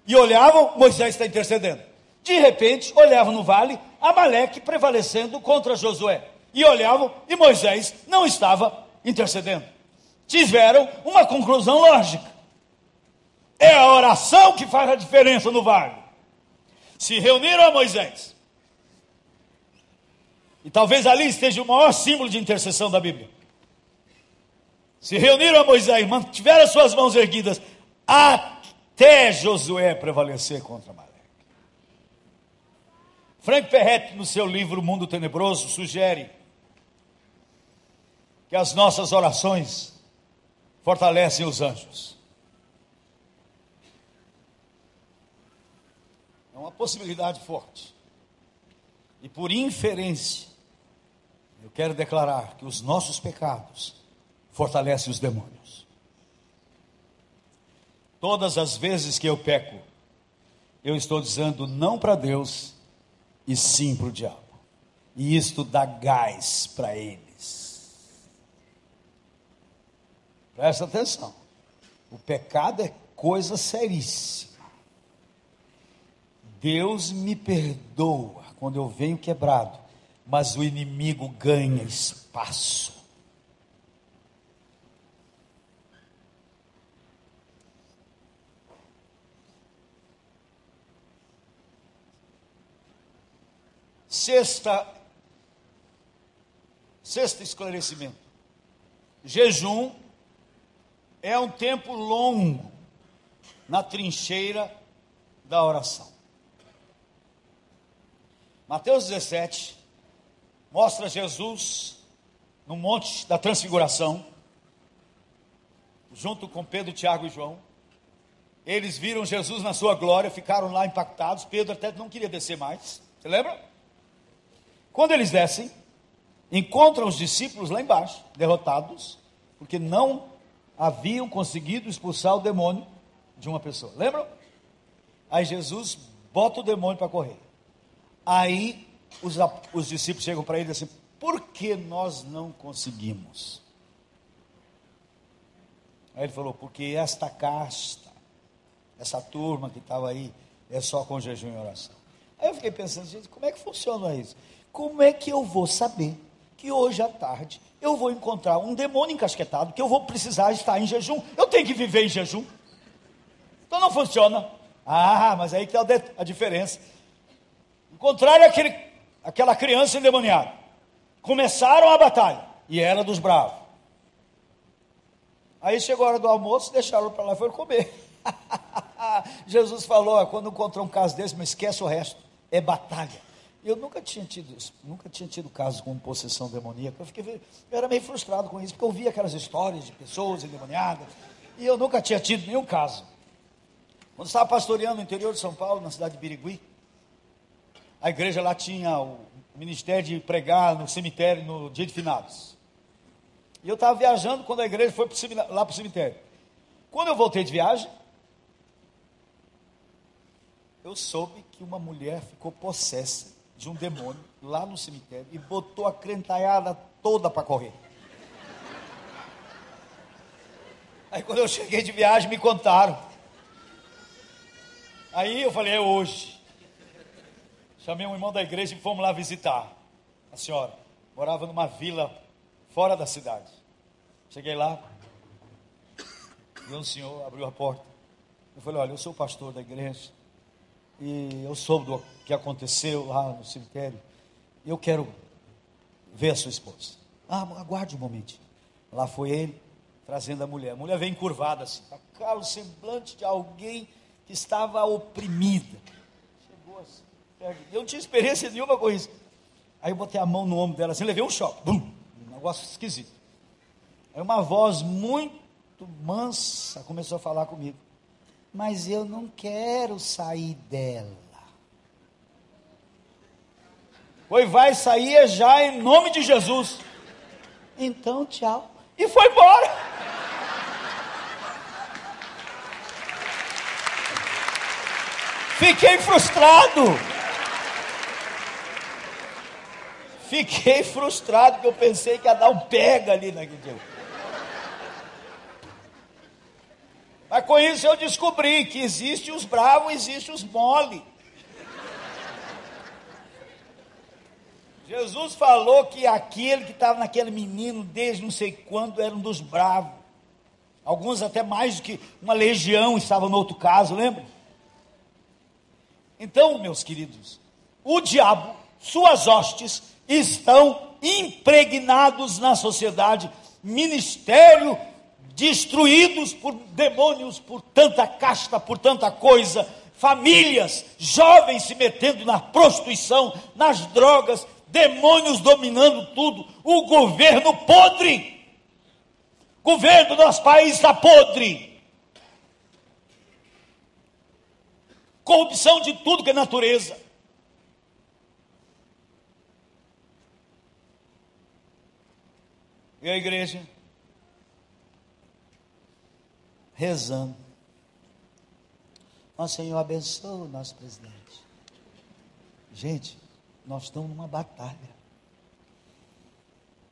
E olhavam, Moisés está intercedendo. De repente, olhavam no vale, Amaleque prevalecendo contra Josué. E olhavam, e Moisés não estava intercedendo. Tiveram uma conclusão lógica. É a oração que faz a diferença no vale. Se reuniram a Moisés. E talvez ali esteja o maior símbolo de intercessão da Bíblia se reuniram a Moisés, mantiveram suas mãos erguidas, até Josué prevalecer contra Amaleque. Frank Perret, no seu livro Mundo Tenebroso, sugere que as nossas orações fortalecem os anjos. É uma possibilidade forte. E por inferência, eu quero declarar que os nossos pecados fortalece os demônios. Todas as vezes que eu peco, eu estou dizendo não para Deus e sim para o diabo. E isto dá gás para eles. Presta atenção. O pecado é coisa seríssima. Deus me perdoa quando eu venho quebrado, mas o inimigo ganha espaço. Sexta, sexto esclarecimento. Jejum é um tempo longo na trincheira da oração. Mateus 17 mostra Jesus no monte da transfiguração, junto com Pedro, Tiago e João. Eles viram Jesus na sua glória, ficaram lá impactados. Pedro até não queria descer mais. Você lembra? Quando eles descem, encontram os discípulos lá embaixo, derrotados, porque não haviam conseguido expulsar o demônio de uma pessoa. Lembram? Aí Jesus bota o demônio para correr. Aí os, os discípulos chegam para ele assim: por que nós não conseguimos? Aí ele falou: porque esta casta, essa turma que estava aí, é só com jejum e oração. Aí eu fiquei pensando, gente, como é que funciona isso? como é que eu vou saber que hoje à tarde eu vou encontrar um demônio encasquetado, que eu vou precisar estar em jejum? Eu tenho que viver em jejum. Então não funciona. Ah, mas aí que está a diferença. É aquele, aquela criança endemoniada. Começaram a batalha e era dos bravos. Aí chegou a hora do almoço, deixaram para lá e foram comer. Jesus falou: quando encontrar um caso desse, mas esquece o resto, é batalha. Eu nunca tinha tido nunca tinha tido caso com possessão demoníaca. Eu, fiquei, eu era meio frustrado com isso, porque eu via aquelas histórias de pessoas endemoniadas, e eu nunca tinha tido nenhum caso. Quando estava pastoreando no interior de São Paulo, na cidade de Birigui, a igreja lá tinha o ministério de pregar no cemitério no dia de finados. E eu estava viajando quando a igreja foi lá para o cemitério. Quando eu voltei de viagem, eu soube que uma mulher ficou possessa de um demônio lá no cemitério e botou a crentalhada toda para correr. Aí quando eu cheguei de viagem, me contaram. Aí eu falei, é hoje. Chamei um irmão da igreja e fomos lá visitar a senhora. Morava numa vila fora da cidade. Cheguei lá, e um senhor abriu a porta. Eu falei, olha, eu sou pastor da igreja. E eu soube do que aconteceu lá no cemitério. Eu quero ver a sua esposa. Ah, aguarde um momento. Lá foi ele, trazendo a mulher. A mulher veio encurvada assim, com a o semblante de alguém que estava oprimida. Eu não tinha experiência nenhuma com isso. Aí eu botei a mão no ombro dela assim, levei um choque. Bum, um negócio esquisito. Aí uma voz muito mansa começou a falar comigo. Mas eu não quero sair dela. Pois vai sair já em nome de Jesus. Então, tchau. E foi embora. Fiquei frustrado. Fiquei frustrado porque eu pensei que ia dar um pega ali naquele dia. Mas com isso eu descobri que existe os bravos, existe os mole. Jesus falou que aquele que estava naquele menino desde não sei quando era um dos bravos. Alguns até mais do que uma legião estavam no outro caso, lembra? Então, meus queridos, o diabo, suas hostes, estão impregnados na sociedade, ministério destruídos por demônios, por tanta casta, por tanta coisa, famílias, jovens se metendo na prostituição, nas drogas, demônios dominando tudo, o governo podre. Governo do nosso país está podre. Corrupção de tudo que é natureza. E a igreja? Rezando. Ó Senhor, abençoa o nosso presidente. Gente, nós estamos numa batalha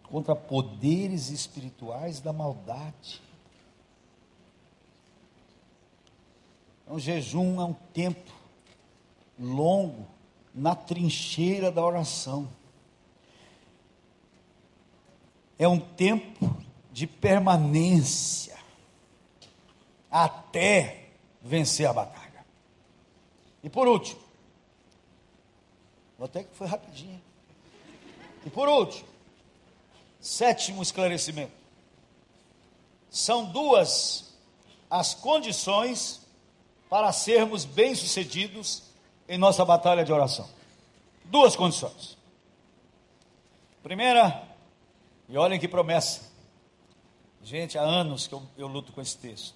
contra poderes espirituais da maldade. Um jejum é um tempo longo na trincheira da oração. É um tempo de permanência até vencer a batalha. E por último, até que foi rapidinho. E por último, sétimo esclarecimento. São duas as condições para sermos bem-sucedidos em nossa batalha de oração. Duas condições. Primeira, e olhem que promessa. Gente, há anos que eu, eu luto com esse texto.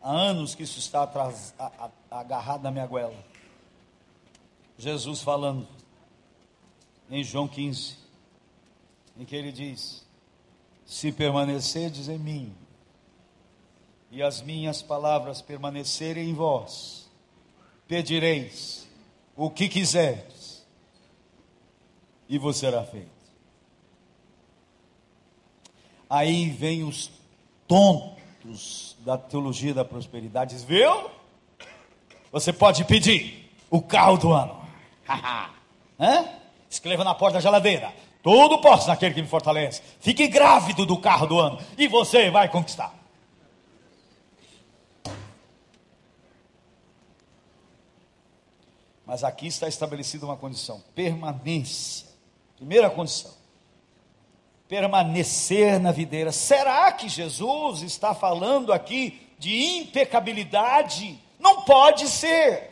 Há anos que isso está atrás, a, a, agarrado na minha goela. Jesus falando em João 15, em que ele diz: Se permanecerdes em mim, e as minhas palavras permanecerem em vós, pedireis o que quiserdes, e vos será feito. Aí vem os tontos da teologia da prosperidade, diz, viu? Você pode pedir o carro do ano. Escreva na porta da geladeira. Tudo posso naquele que me fortalece. Fique grávido do carro do ano. E você vai conquistar. Mas aqui está estabelecida uma condição: permanência. Primeira condição: permanecer na videira. Será que Jesus está falando aqui de impecabilidade? Não pode ser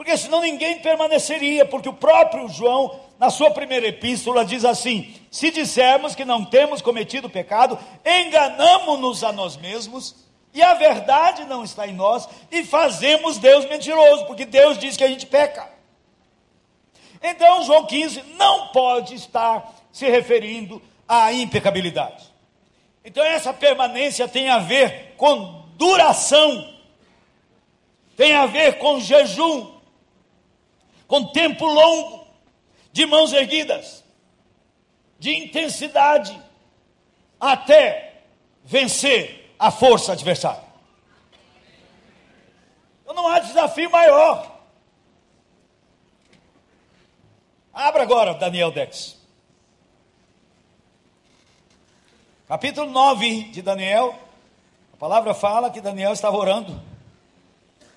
porque senão ninguém permaneceria, porque o próprio João, na sua primeira epístola, diz assim: se dissermos que não temos cometido pecado, enganamos-nos a nós mesmos, e a verdade não está em nós, e fazemos Deus mentiroso, porque Deus diz que a gente peca. Então, João 15 não pode estar se referindo à impecabilidade. Então, essa permanência tem a ver com duração, tem a ver com jejum, com tempo longo, de mãos erguidas, de intensidade, até vencer a força adversária. Então não há desafio maior. Abra agora Daniel 10. Capítulo 9 de Daniel. A palavra fala que Daniel estava orando.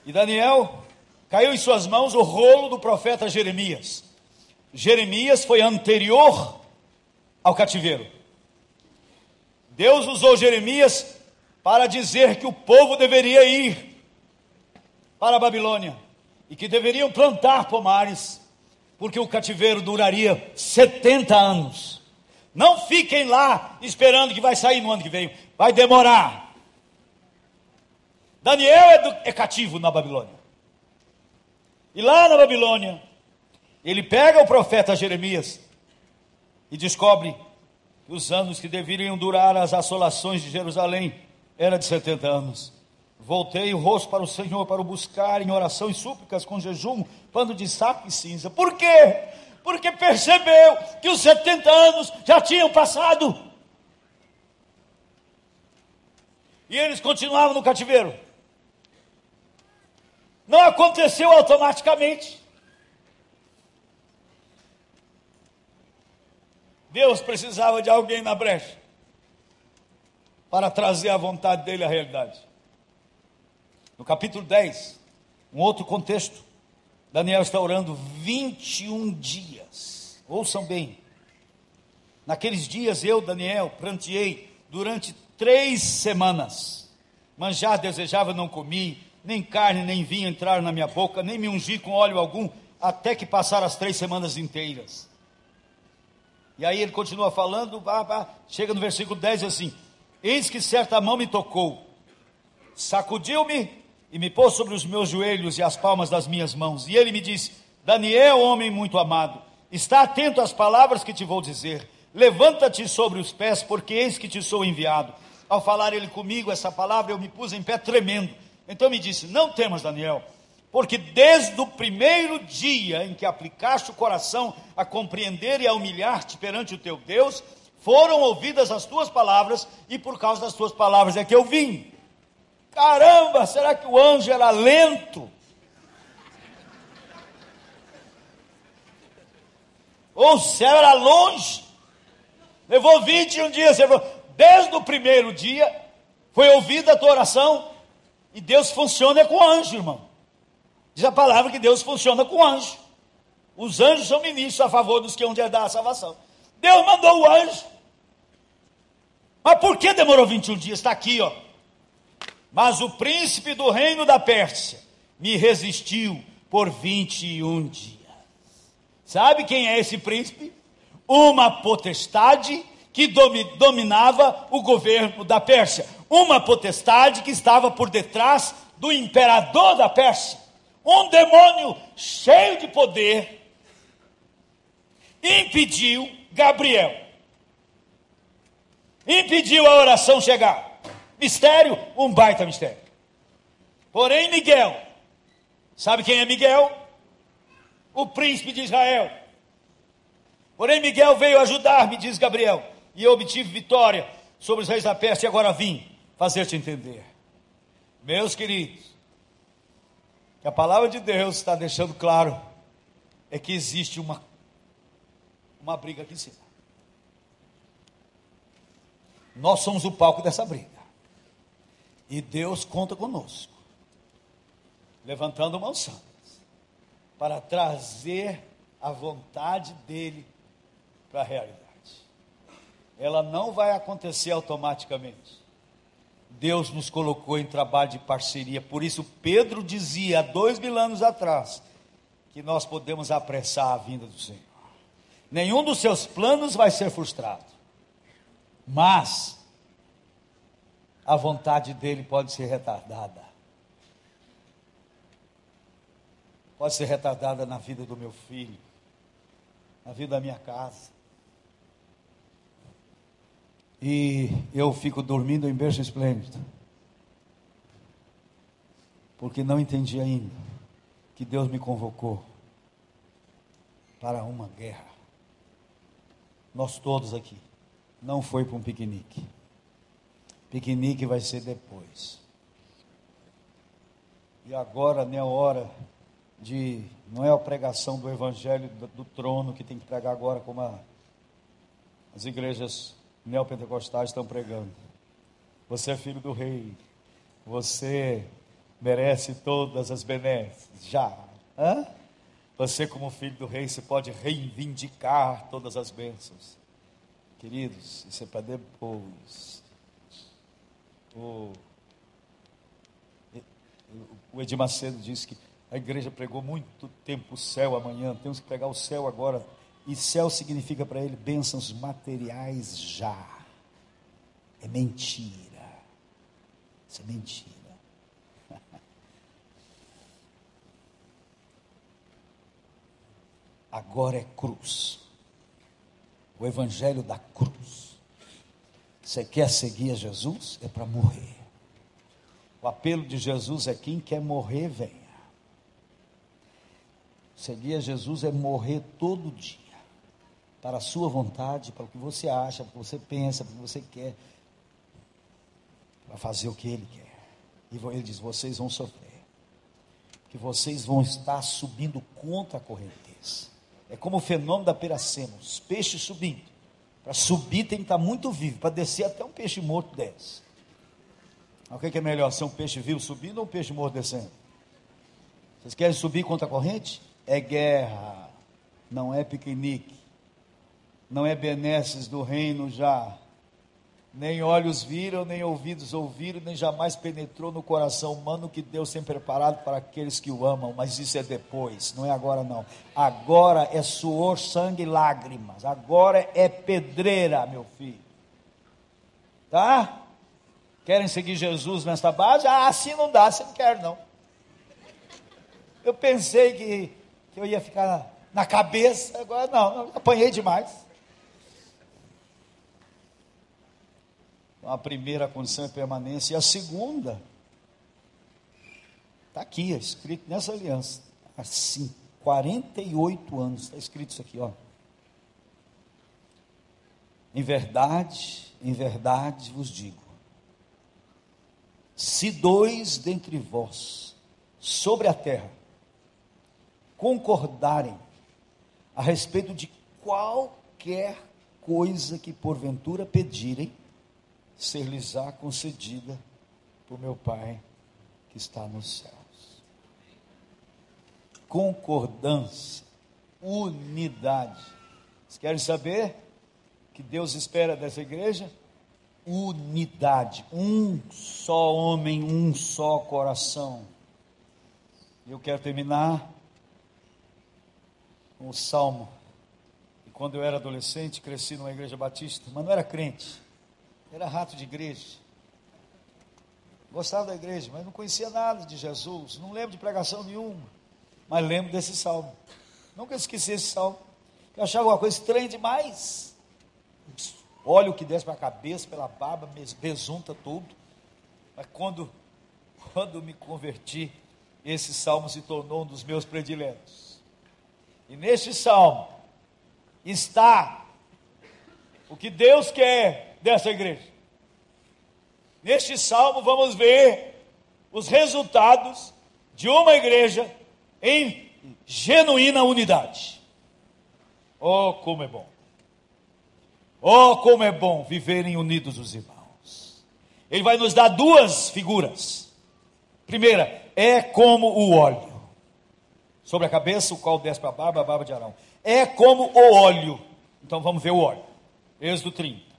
E Daniel caiu em suas mãos o rolo do profeta Jeremias. Jeremias foi anterior ao cativeiro. Deus usou Jeremias para dizer que o povo deveria ir para a Babilônia e que deveriam plantar pomares, porque o cativeiro duraria 70 anos. Não fiquem lá esperando que vai sair no ano que vem, vai demorar. Daniel é, do, é cativo na Babilônia. E lá na Babilônia, ele pega o profeta Jeremias e descobre que os anos que deveriam durar as assolações de Jerusalém era de 70 anos. Voltei o rosto para o Senhor para o buscar em oração e súplicas com jejum, pano de saco e cinza. Por quê? Porque percebeu que os 70 anos já tinham passado. E eles continuavam no cativeiro. Não aconteceu automaticamente. Deus precisava de alguém na brecha para trazer a vontade dele à realidade. No capítulo 10, um outro contexto, Daniel está orando 21 dias. Ouçam bem. Naqueles dias eu, Daniel, pranteei durante três semanas. Manjar desejava, não comi, nem carne nem vinho entraram na minha boca, nem me ungi com óleo algum, até que passaram as três semanas inteiras. E aí ele continua falando, chega no versículo 10 assim: Eis que certa mão me tocou, sacudiu-me e me pôs sobre os meus joelhos e as palmas das minhas mãos. E ele me disse: Daniel, homem muito amado, está atento às palavras que te vou dizer. Levanta-te sobre os pés, porque eis que te sou enviado. Ao falar ele comigo essa palavra, eu me pus em pé tremendo. Então me disse: Não temas, Daniel, porque desde o primeiro dia em que aplicaste o coração a compreender e a humilhar-te perante o teu Deus, foram ouvidas as tuas palavras, e por causa das tuas palavras é que eu vim. Caramba, será que o anjo era lento? Ou o céu era longe? Levou 21 dias, desde o primeiro dia, foi ouvida a tua oração, e Deus funciona com anjo, irmão. Diz a palavra que Deus funciona com anjo. Os anjos são ministros a favor dos que hão de herdar a salvação. Deus mandou o anjo. Mas por que demorou 21 dias? Está aqui, ó. Mas o príncipe do reino da Pérsia me resistiu por 21 dias. Sabe quem é esse príncipe? Uma potestade que dominava o governo da Pérsia uma potestade que estava por detrás do imperador da Pérsia, um demônio cheio de poder, impediu Gabriel, impediu a oração chegar. Mistério, um baita mistério. Porém, Miguel, sabe quem é Miguel? O príncipe de Israel. Porém, Miguel veio ajudar-me, diz Gabriel, e eu obtive vitória sobre os reis da Pérsia, e agora vim fazer-te entender. Meus queridos, que a palavra de Deus está deixando claro é que existe uma, uma briga aqui em cima. Nós somos o palco dessa briga. E Deus conta conosco, levantando mãos santas, para trazer a vontade dEle para a realidade. Ela não vai acontecer automaticamente. Deus nos colocou em trabalho de parceria. Por isso, Pedro dizia há dois mil anos atrás que nós podemos apressar a vinda do Senhor. Nenhum dos seus planos vai ser frustrado, mas a vontade dele pode ser retardada. Pode ser retardada na vida do meu filho, na vida da minha casa. E eu fico dormindo em berço esplêndido. Porque não entendi ainda que Deus me convocou para uma guerra. Nós todos aqui. Não foi para um piquenique. Piquenique vai ser depois. E agora não é hora de. Não é a pregação do evangelho do, do trono que tem que pregar agora, como a, as igrejas neopentecostais estão pregando. Você é filho do rei. Você merece todas as benesses. Já. Hã? Você, como filho do rei, você pode reivindicar todas as bênçãos. Queridos, isso é para depois o, o Edir Macedo disse que a igreja pregou muito tempo o céu amanhã, temos que pregar o céu agora. E céu significa para ele bênçãos materiais já. É mentira. Isso é mentira. Agora é cruz. O evangelho da cruz. Você quer seguir a Jesus? É para morrer. O apelo de Jesus é quem quer morrer, venha. Seguir a Jesus é morrer todo dia. Para a sua vontade, para o que você acha, para o que você pensa, para o que você quer. Para fazer o que ele quer. E ele diz: vocês vão sofrer. Que vocês vão estar subindo contra a correnteza. É como o fenômeno da peracema, os peixes subindo. Para subir tem que estar muito vivo, para descer até um peixe morto desce. O que é melhor, ser um peixe vivo subindo ou um peixe morto descendo? Vocês querem subir contra a corrente? É guerra, não é piquenique, não é benesses do reino já. Nem olhos viram, nem ouvidos ouviram, nem jamais penetrou no coração humano que Deus tem preparado para aqueles que o amam, mas isso é depois, não é agora não. Agora é suor, sangue e lágrimas. Agora é pedreira, meu filho. Tá? Querem seguir Jesus nesta base? Ah, assim não dá, você não quer não. Eu pensei que, que eu ia ficar na cabeça, agora não, apanhei demais. Então, a primeira condição é permanência, e a segunda, está aqui, é escrito nessa aliança, assim, 48 anos, está escrito isso aqui, ó. Em verdade, em verdade vos digo, se dois dentre vós, sobre a terra, concordarem a respeito de qualquer coisa que porventura pedirem, ser-lhes-á concedida por meu Pai que está nos céus. Concordância, unidade. Vocês querem saber que Deus espera dessa igreja? Unidade, um só homem, um só coração. Eu quero terminar com o salmo. E quando eu era adolescente, cresci numa igreja batista, mas não era crente. Era rato de igreja. Gostava da igreja, mas não conhecia nada de Jesus. Não lembro de pregação nenhuma. Mas lembro desse salmo. Nunca esqueci esse salmo. Eu achava uma coisa estranha demais. Óleo que desce para a cabeça, pela barba, besunta tudo. Mas quando, quando me converti, esse salmo se tornou um dos meus prediletos. E neste salmo está o que Deus quer dessa igreja. Neste salmo vamos ver os resultados de uma igreja em genuína unidade. Oh, como é bom! Oh, como é bom viverem unidos os irmãos. Ele vai nos dar duas figuras. Primeira, é como o óleo. Sobre a cabeça, o qual desce para a barba, a barba de Arão. É como o óleo. Então vamos ver o óleo. Êxodo 30.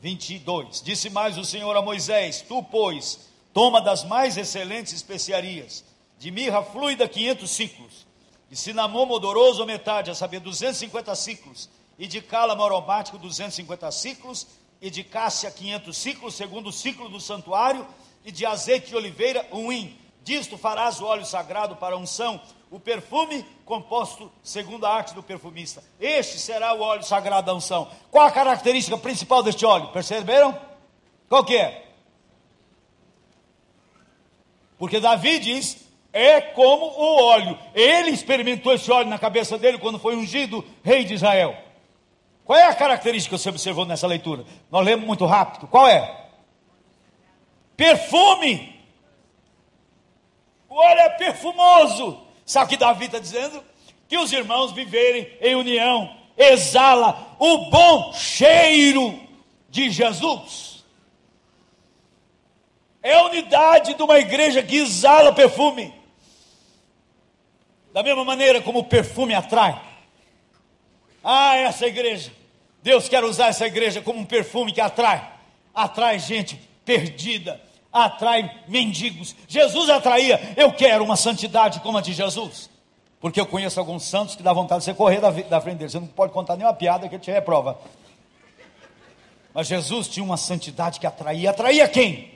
22. Disse mais o Senhor a Moisés: Tu, pois, toma das mais excelentes especiarias, de mirra fluida 500 ciclos, de cinamomo odoroso metade, a saber, 250 ciclos, e de cálamo aromático 250 ciclos, e de cássia 500 ciclos, segundo o ciclo do santuário, e de azeite de oliveira um hin. Disto farás o óleo sagrado para unção, o perfume composto segundo a arte do perfumista. Este será o óleo sagrado da unção. Qual a característica principal deste óleo? Perceberam? Qual que é? Porque Davi diz: é como o óleo. Ele experimentou esse óleo na cabeça dele quando foi ungido rei de Israel. Qual é a característica que você observou nessa leitura? Nós lemos muito rápido. Qual é? Perfume. O óleo é perfumoso. Sabe o que Davi está dizendo? Que os irmãos viverem em união exala o bom cheiro de Jesus. É a unidade de uma igreja que exala perfume. Da mesma maneira como o perfume atrai. Ah, essa igreja. Deus quer usar essa igreja como um perfume que atrai. Atrai gente perdida, atrai mendigos. Jesus atraía, eu quero uma santidade como a de Jesus. Porque eu conheço alguns santos que dá vontade de você correr da, da frente dele. Você não pode contar nenhuma piada que ele te reprova. Mas Jesus tinha uma santidade que atraía. Atraía quem?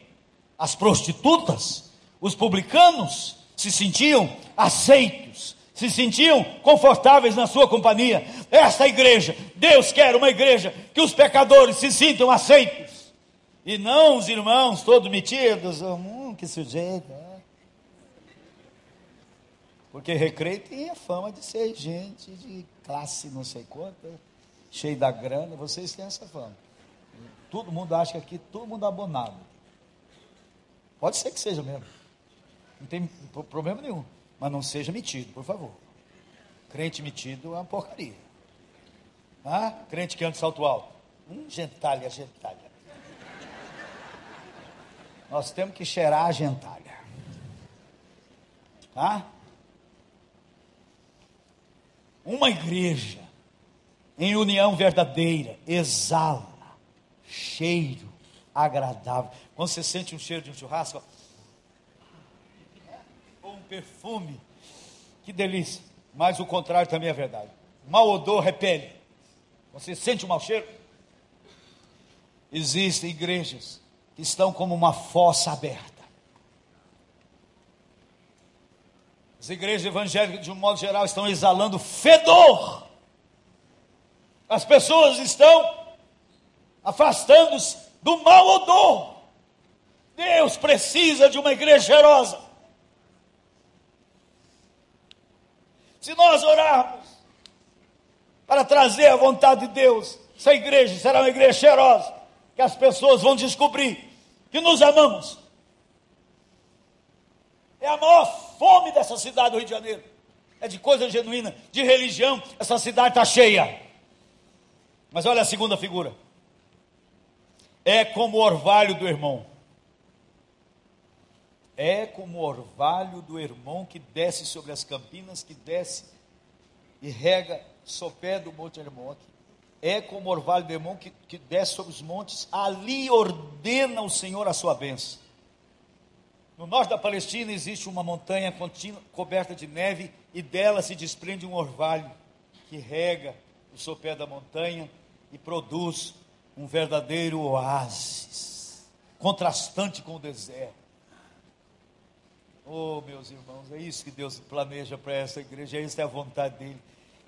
As prostitutas, os publicanos se sentiam aceitos, se sentiam confortáveis na sua companhia. Esta igreja, Deus quer uma igreja que os pecadores se sintam aceitos. E não os irmãos todos metidos, hum, que sujeito. É. Porque recreio tem a fama de ser gente de classe não sei quanta, cheio da grana, vocês têm essa fama. Todo mundo acha que aqui todo mundo abonado. Pode ser que seja mesmo. Não tem problema nenhum. Mas não seja metido, por favor. Crente metido é uma porcaria. Ah, crente que anda de salto alto. Hum, gentalha, gentalha. Nós temos que cheirar a gentalha. Tá? Uma igreja em união verdadeira exala cheiro agradável. Quando você sente um cheiro de um churrasco, perfume. Que delícia. Mas o contrário também é verdade. Mau odor repele. Você sente um mau cheiro? Existem igrejas que estão como uma fossa aberta. As igrejas evangélicas, de um modo geral, estão exalando fedor. As pessoas estão afastando-se do mau odor. Deus precisa de uma igreja cheirosa. Se nós orarmos para trazer a vontade de Deus, essa igreja será uma igreja cheirosa, que as pessoas vão descobrir que nos amamos. É a maior fome dessa cidade do Rio de Janeiro. É de coisa genuína, de religião, essa cidade está cheia. Mas olha a segunda figura. É como o orvalho do irmão é como o orvalho do irmão que desce sobre as campinas, que desce e rega sopé do Monte Hermon. É como orvalho do irmão que, que desce sobre os montes, ali ordena o Senhor a sua bênção. No norte da Palestina existe uma montanha contínua, coberta de neve e dela se desprende um orvalho que rega o sopé da montanha e produz um verdadeiro oásis, contrastante com o deserto. Oh, meus irmãos, é isso que Deus planeja para essa igreja, essa é a vontade dele.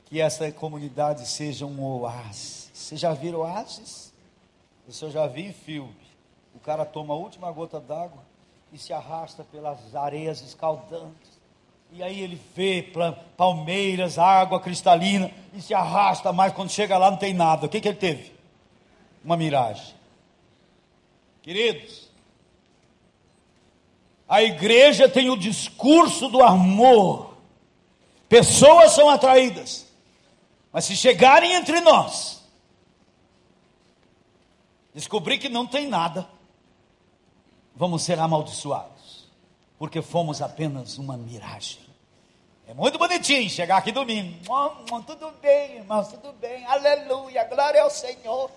Que essa comunidade seja um oásis. Você já viram oásis? Eu já vi em filme. O cara toma a última gota d'água e se arrasta pelas areias escaldantes. E aí ele vê palmeiras, água cristalina e se arrasta mais. Quando chega lá não tem nada. O que, que ele teve? Uma miragem. Queridos, a igreja tem o discurso do amor. Pessoas são atraídas. Mas se chegarem entre nós, descobrir que não tem nada, vamos ser amaldiçoados, porque fomos apenas uma miragem. É muito bonitinho chegar aqui domingo. tudo bem, irmãos, tudo bem. Aleluia, glória ao Senhor.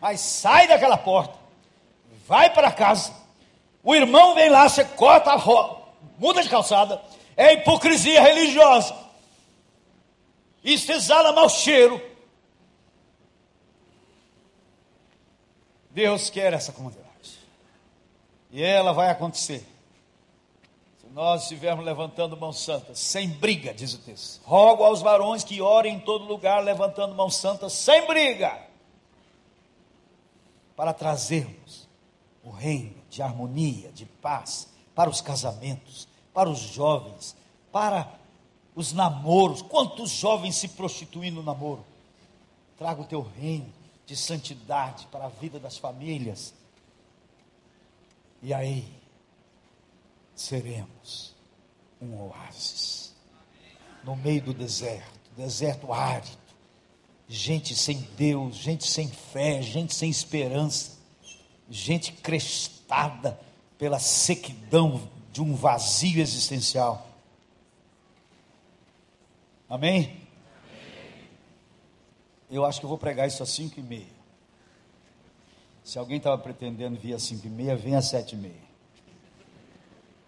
Mas sai daquela porta, vai para casa o irmão vem lá, você corta a roupa, muda de calçada. É hipocrisia religiosa. Isso exala mau cheiro. Deus quer essa comunidade. E ela vai acontecer. Se nós estivermos levantando mãos santas, sem briga, diz o texto. Rogo aos varões que orem em todo lugar, levantando mãos santas, sem briga. Para trazermos o reino de harmonia, de paz, para os casamentos, para os jovens, para os namoros. Quantos jovens se prostituem no namoro? Traga o teu reino de santidade para a vida das famílias. E aí seremos um oásis no meio do deserto, deserto árido. Gente sem Deus, gente sem fé, gente sem esperança, gente arrastada pela sequidão de um vazio existencial. Amém? Eu acho que eu vou pregar isso às cinco e meia. Se alguém estava pretendendo vir às cinco e meia, venha às sete e meia.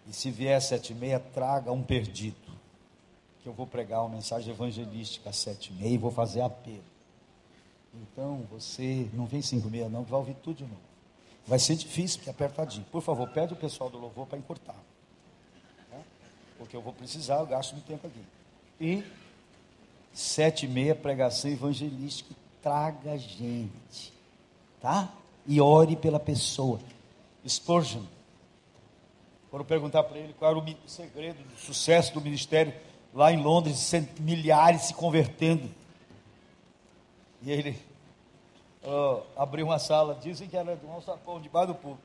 E se vier às sete e meia, traga um perdido. Que eu vou pregar uma mensagem evangelística às sete e meia e vou fazer apelo. Então, você não vem cinco e meia não, vai ouvir tudo de novo. Vai ser difícil, porque é apertadinho. Por favor, pede o pessoal do louvor para encurtar. Tá? porque eu vou precisar, eu gasto muito tempo aqui. E sete e meia, pregação evangelística, traga gente, tá? E ore pela pessoa. Spurgeon, foram perguntar para ele qual era o segredo do sucesso do ministério lá em Londres, milhares se convertendo. E ele abriu uma sala, dizem que era de um alçapão debaixo do público.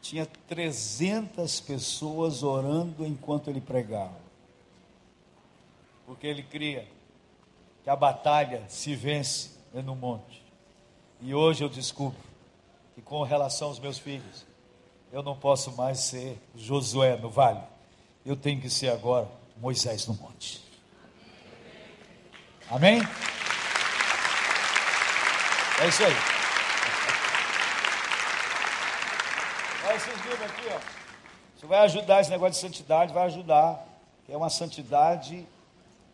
Tinha 300 pessoas orando enquanto ele pregava. Porque ele cria que a batalha se vence no monte. E hoje eu descubro que com relação aos meus filhos, eu não posso mais ser Josué no vale. Eu tenho que ser agora Moisés no monte. Amém? É isso aí. Olha esses livros aqui, ó. Isso vai ajudar esse negócio de santidade, vai ajudar. É uma santidade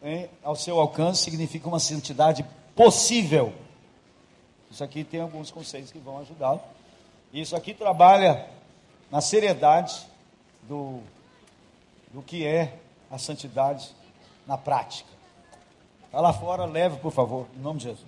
hein, ao seu alcance, significa uma santidade possível. Isso aqui tem alguns conceitos que vão ajudá-lo. Isso aqui trabalha na seriedade do, do que é a santidade na prática. Está lá fora, leve, por favor, em nome de Jesus.